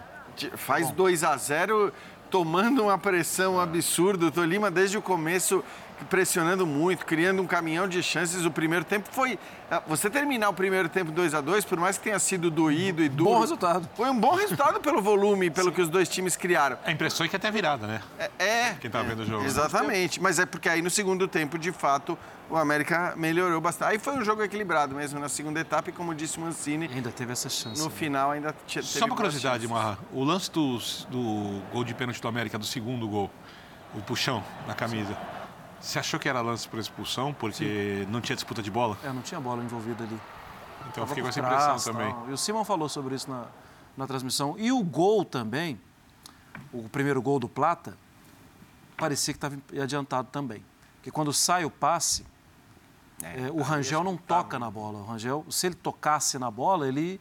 Faz 2 a 0 tomando uma pressão absurda. O Tolima, desde o começo, pressionando muito, criando um caminhão de chances. O primeiro tempo foi. Ah, você terminar o primeiro tempo 2 a 2 por mais que tenha sido doído e duro. Bom resultado. Foi um bom resultado pelo volume, pelo Sim. que os dois times criaram. A impressão é que até virada, né? É. é Quem tá é, vendo o jogo. Exatamente. Mas é porque aí no segundo tempo, de fato, o América melhorou bastante. Aí foi um jogo equilibrado mesmo na segunda etapa e, como disse o Mancini. Ainda teve essa chance. No né? final ainda teve Só uma curiosidade, Marra. O lance do, do gol de pênalti do América, do segundo gol, o puxão na camisa. Você achou que era lance por expulsão, porque Sim. não tinha disputa de bola? É, não tinha bola envolvida ali. Então eu fiquei com essa impressão também. E o Simon falou sobre isso na, na transmissão. E o gol também, o primeiro gol do Plata, parecia que estava adiantado também. Porque quando sai o passe, é, é, o Rangel não toca na bola. O Rangel, se ele tocasse na bola, ele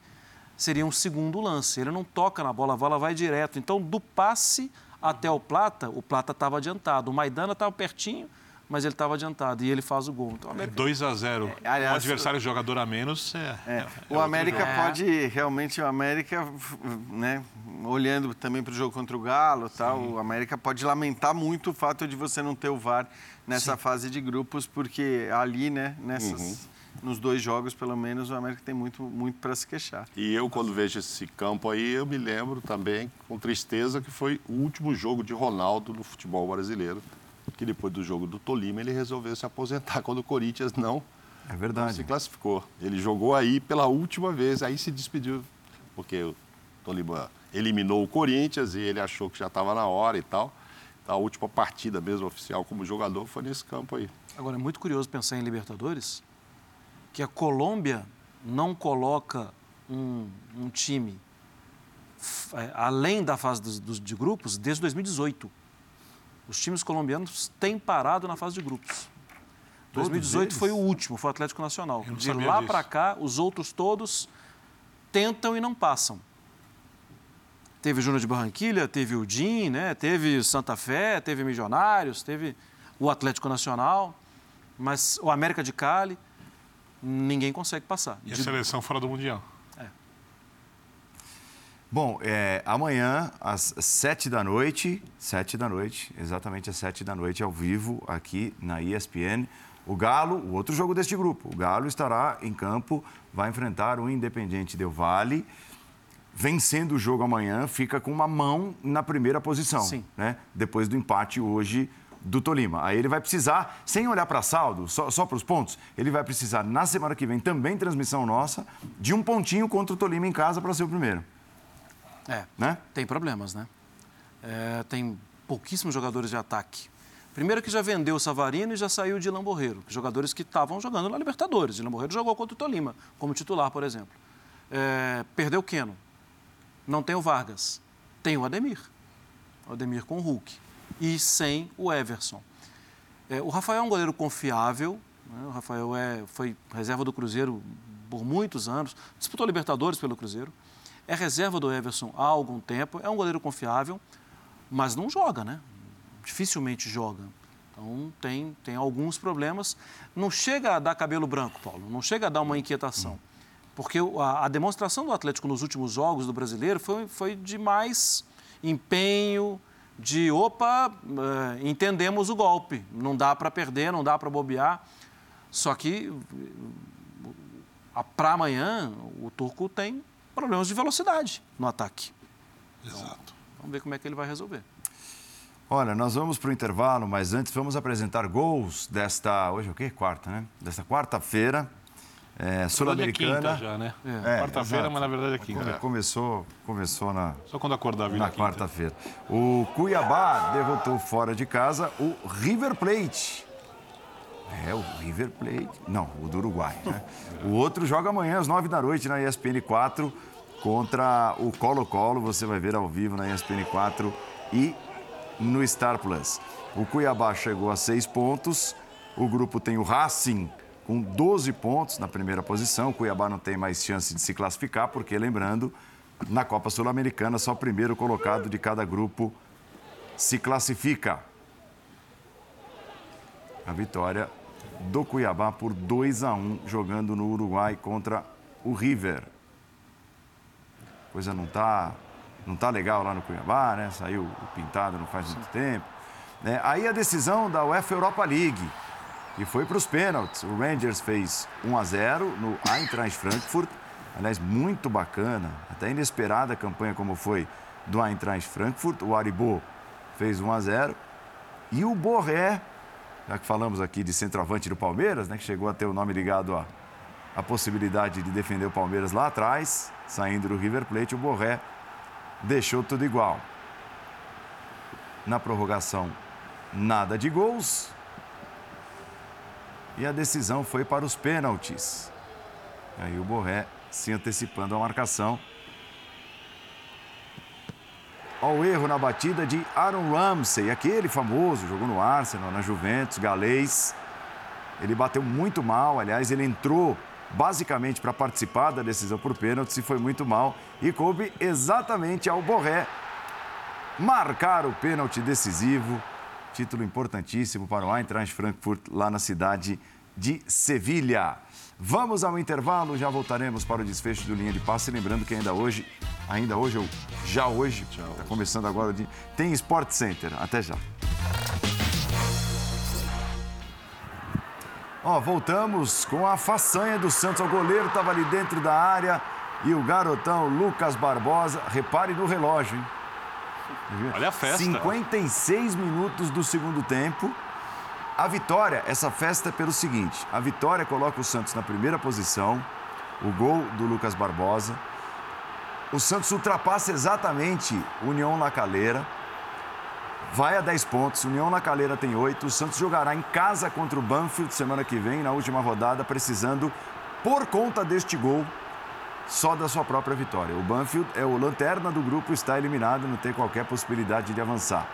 seria um segundo lance. Ele não toca na bola, a bola vai direto. Então, do passe até o Plata, o Plata estava adiantado. O Maidana estava pertinho, mas ele estava adiantado e ele faz o gol. Então, América... 2 a 0 é, aliás, um adversário o... jogador a menos. É, é. é o América pode, realmente, o América, né, olhando também para o jogo contra o Galo, tal, o América pode lamentar muito o fato de você não ter o VAR nessa Sim. fase de grupos, porque ali, né, nessas. Uhum nos dois jogos, pelo menos, o América tem muito, muito para se queixar. E eu, quando vejo esse campo aí, eu me lembro também, com tristeza, que foi o último jogo de Ronaldo no futebol brasileiro que depois do jogo do Tolima ele resolveu se aposentar quando o Corinthians não, é verdade. não se classificou. Ele jogou aí pela última vez, aí se despediu, porque o Tolima eliminou o Corinthians e ele achou que já estava na hora e tal. Então, a última partida mesmo oficial como jogador foi nesse campo aí. Agora, é muito curioso pensar em Libertadores, que a Colômbia não coloca um, um time é, além da fase dos, dos, de grupos desde 2018 os times colombianos têm parado na fase de grupos. Todos 2018 eles? foi o último, foi o Atlético Nacional. De lá para cá, os outros todos tentam e não passam. Teve o Júnior de Barranquilha, teve o DIN, né? teve Santa Fé, teve Milionários, teve o Atlético Nacional, mas o América de Cali, ninguém consegue passar. E a seleção fora do Mundial? Bom, é, amanhã, às sete da noite, sete da noite, exatamente às sete da noite, ao vivo, aqui na ESPN, o Galo, o outro jogo deste grupo, o Galo estará em campo, vai enfrentar o Independiente Del Vale. Vencendo o jogo amanhã, fica com uma mão na primeira posição, Sim. né? Depois do empate hoje do Tolima. Aí ele vai precisar, sem olhar para saldo, só, só para os pontos, ele vai precisar, na semana que vem, também transmissão nossa, de um pontinho contra o Tolima em casa para ser o primeiro. É, né? tem problemas, né? É, tem pouquíssimos jogadores de ataque. Primeiro que já vendeu o Savarino e já saiu de Lamborreiro, jogadores que estavam jogando na Libertadores. E Lamborreiro jogou contra o Tolima, como titular, por exemplo. É, perdeu o Keno. Não tem o Vargas. Tem o Ademir. O Ademir com o Hulk. E sem o Everson. É, o Rafael é um goleiro confiável. Né? O Rafael é, foi reserva do Cruzeiro por muitos anos. Disputou Libertadores pelo Cruzeiro. É reserva do Everson há algum tempo, é um goleiro confiável, mas não joga, né? Dificilmente joga. Então tem, tem alguns problemas. Não chega a dar cabelo branco, Paulo, não chega a dar uma inquietação. Porque a, a demonstração do Atlético nos últimos jogos do brasileiro foi, foi de mais empenho, de opa, uh, entendemos o golpe, não dá para perder, não dá para bobear. Só que para amanhã o Turco tem problemas de velocidade no ataque. Exato. Então, vamos ver como é que ele vai resolver. Olha, nós vamos para o intervalo, mas antes vamos apresentar gols desta. Hoje é o quê? Quarta, né? Desta quarta-feira. É, Sul-Americana. É já, né? É, quarta-feira, mas na verdade é quinta. É. Começou, começou na. Só quando acordar vir na quarta-feira. O Cuiabá derrotou fora de casa o River Plate é, o River Plate. Não, o do Uruguai. Né? o outro joga amanhã às nove da noite na ESPN 4 contra o Colo-Colo. Você vai ver ao vivo na ESPN 4 e no Star Plus. O Cuiabá chegou a seis pontos. O grupo tem o Racing com 12 pontos na primeira posição. O Cuiabá não tem mais chance de se classificar, porque, lembrando, na Copa Sul-Americana, só o primeiro colocado de cada grupo se classifica. A vitória do Cuiabá por 2 a 1 jogando no Uruguai contra o River. Coisa não tá não tá legal lá no Cuiabá, né? Saiu o pintado não faz muito tempo. Né? Aí a decisão da UEFA Europa League, que foi para os pênaltis. O Rangers fez 1 a 0 no Eintracht Frankfurt. Aliás, muito bacana, até inesperada a campanha como foi do Eintracht Frankfurt. O Aribo fez 1 a 0 e o Borré, já que falamos aqui de centroavante do Palmeiras, né, que chegou a ter o nome ligado à, à possibilidade de defender o Palmeiras lá atrás, saindo do River Plate, o Borré deixou tudo igual. Na prorrogação, nada de gols. E a decisão foi para os pênaltis. Aí o Borré se antecipando à marcação. Ao erro na batida de Aaron Ramsey, aquele famoso, jogou no Arsenal, na Juventus, galês. Ele bateu muito mal, aliás, ele entrou basicamente para participar da decisão por pênalti e foi muito mal. E coube exatamente ao Borré marcar o pênalti decisivo Título importantíssimo para o Eintracht Frankfurt, lá na cidade de Sevilha. Vamos ao intervalo, já voltaremos para o desfecho do Linha de Passe. Lembrando que ainda hoje, ainda hoje, ou já hoje, está começando agora dia, tem Sport Center. Até já. Ó, voltamos com a façanha do Santos. O goleiro estava ali dentro da área e o garotão Lucas Barbosa, repare no relógio, hein? Olha a festa. 56 minutos do segundo tempo. A vitória, essa festa é pelo seguinte: a vitória coloca o Santos na primeira posição, o gol do Lucas Barbosa. O Santos ultrapassa exatamente União La Calera, vai a 10 pontos. União La Calera tem 8. O Santos jogará em casa contra o Banfield semana que vem, na última rodada, precisando, por conta deste gol, só da sua própria vitória. O Banfield é o lanterna do grupo, está eliminado, não tem qualquer possibilidade de avançar.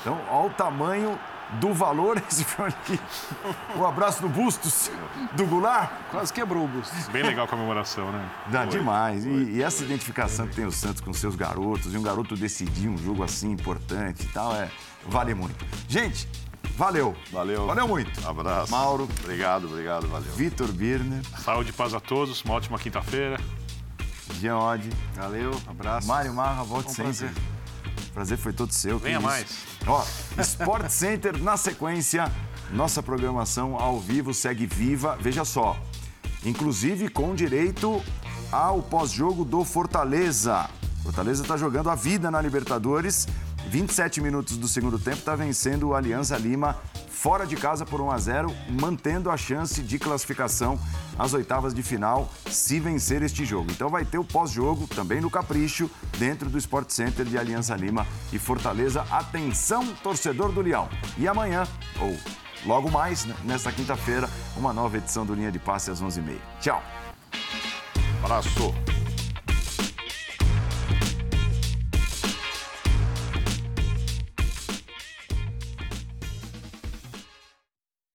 Então, olha o tamanho do valor esse filme aqui. Um abraço do Bustos, do Goulart. Quase quebrou o Bustos. Bem legal a comemoração, né? Dá demais. E, e, essa identificação que tem o Santos com seus garotos, e um garoto decidir um jogo assim importante e tal, é, vale muito. Gente, valeu. Valeu. Valeu muito. Abraço. Mauro. Obrigado, obrigado, valeu. Vitor Birner. Saúde e paz a todos, uma ótima quinta-feira. Jean Oddi. Valeu, abraço. Mário Marra, volte um sempre. Prazer. Prazer foi todo seu. Venha mais. Ó, Sport Center na sequência. Nossa programação ao vivo segue viva. Veja só, inclusive com direito ao pós-jogo do Fortaleza. Fortaleza está jogando a vida na Libertadores. 27 minutos do segundo tempo, está vencendo o Alianza Lima fora de casa por 1 a 0, mantendo a chance de classificação às oitavas de final se vencer este jogo. Então vai ter o pós-jogo também no Capricho, dentro do Sport Center de Aliança Lima e Fortaleza. Atenção, torcedor do Leão. E amanhã, ou logo mais, né, nesta quinta-feira, uma nova edição do Linha de Passe às 11h30. Tchau. Abraço.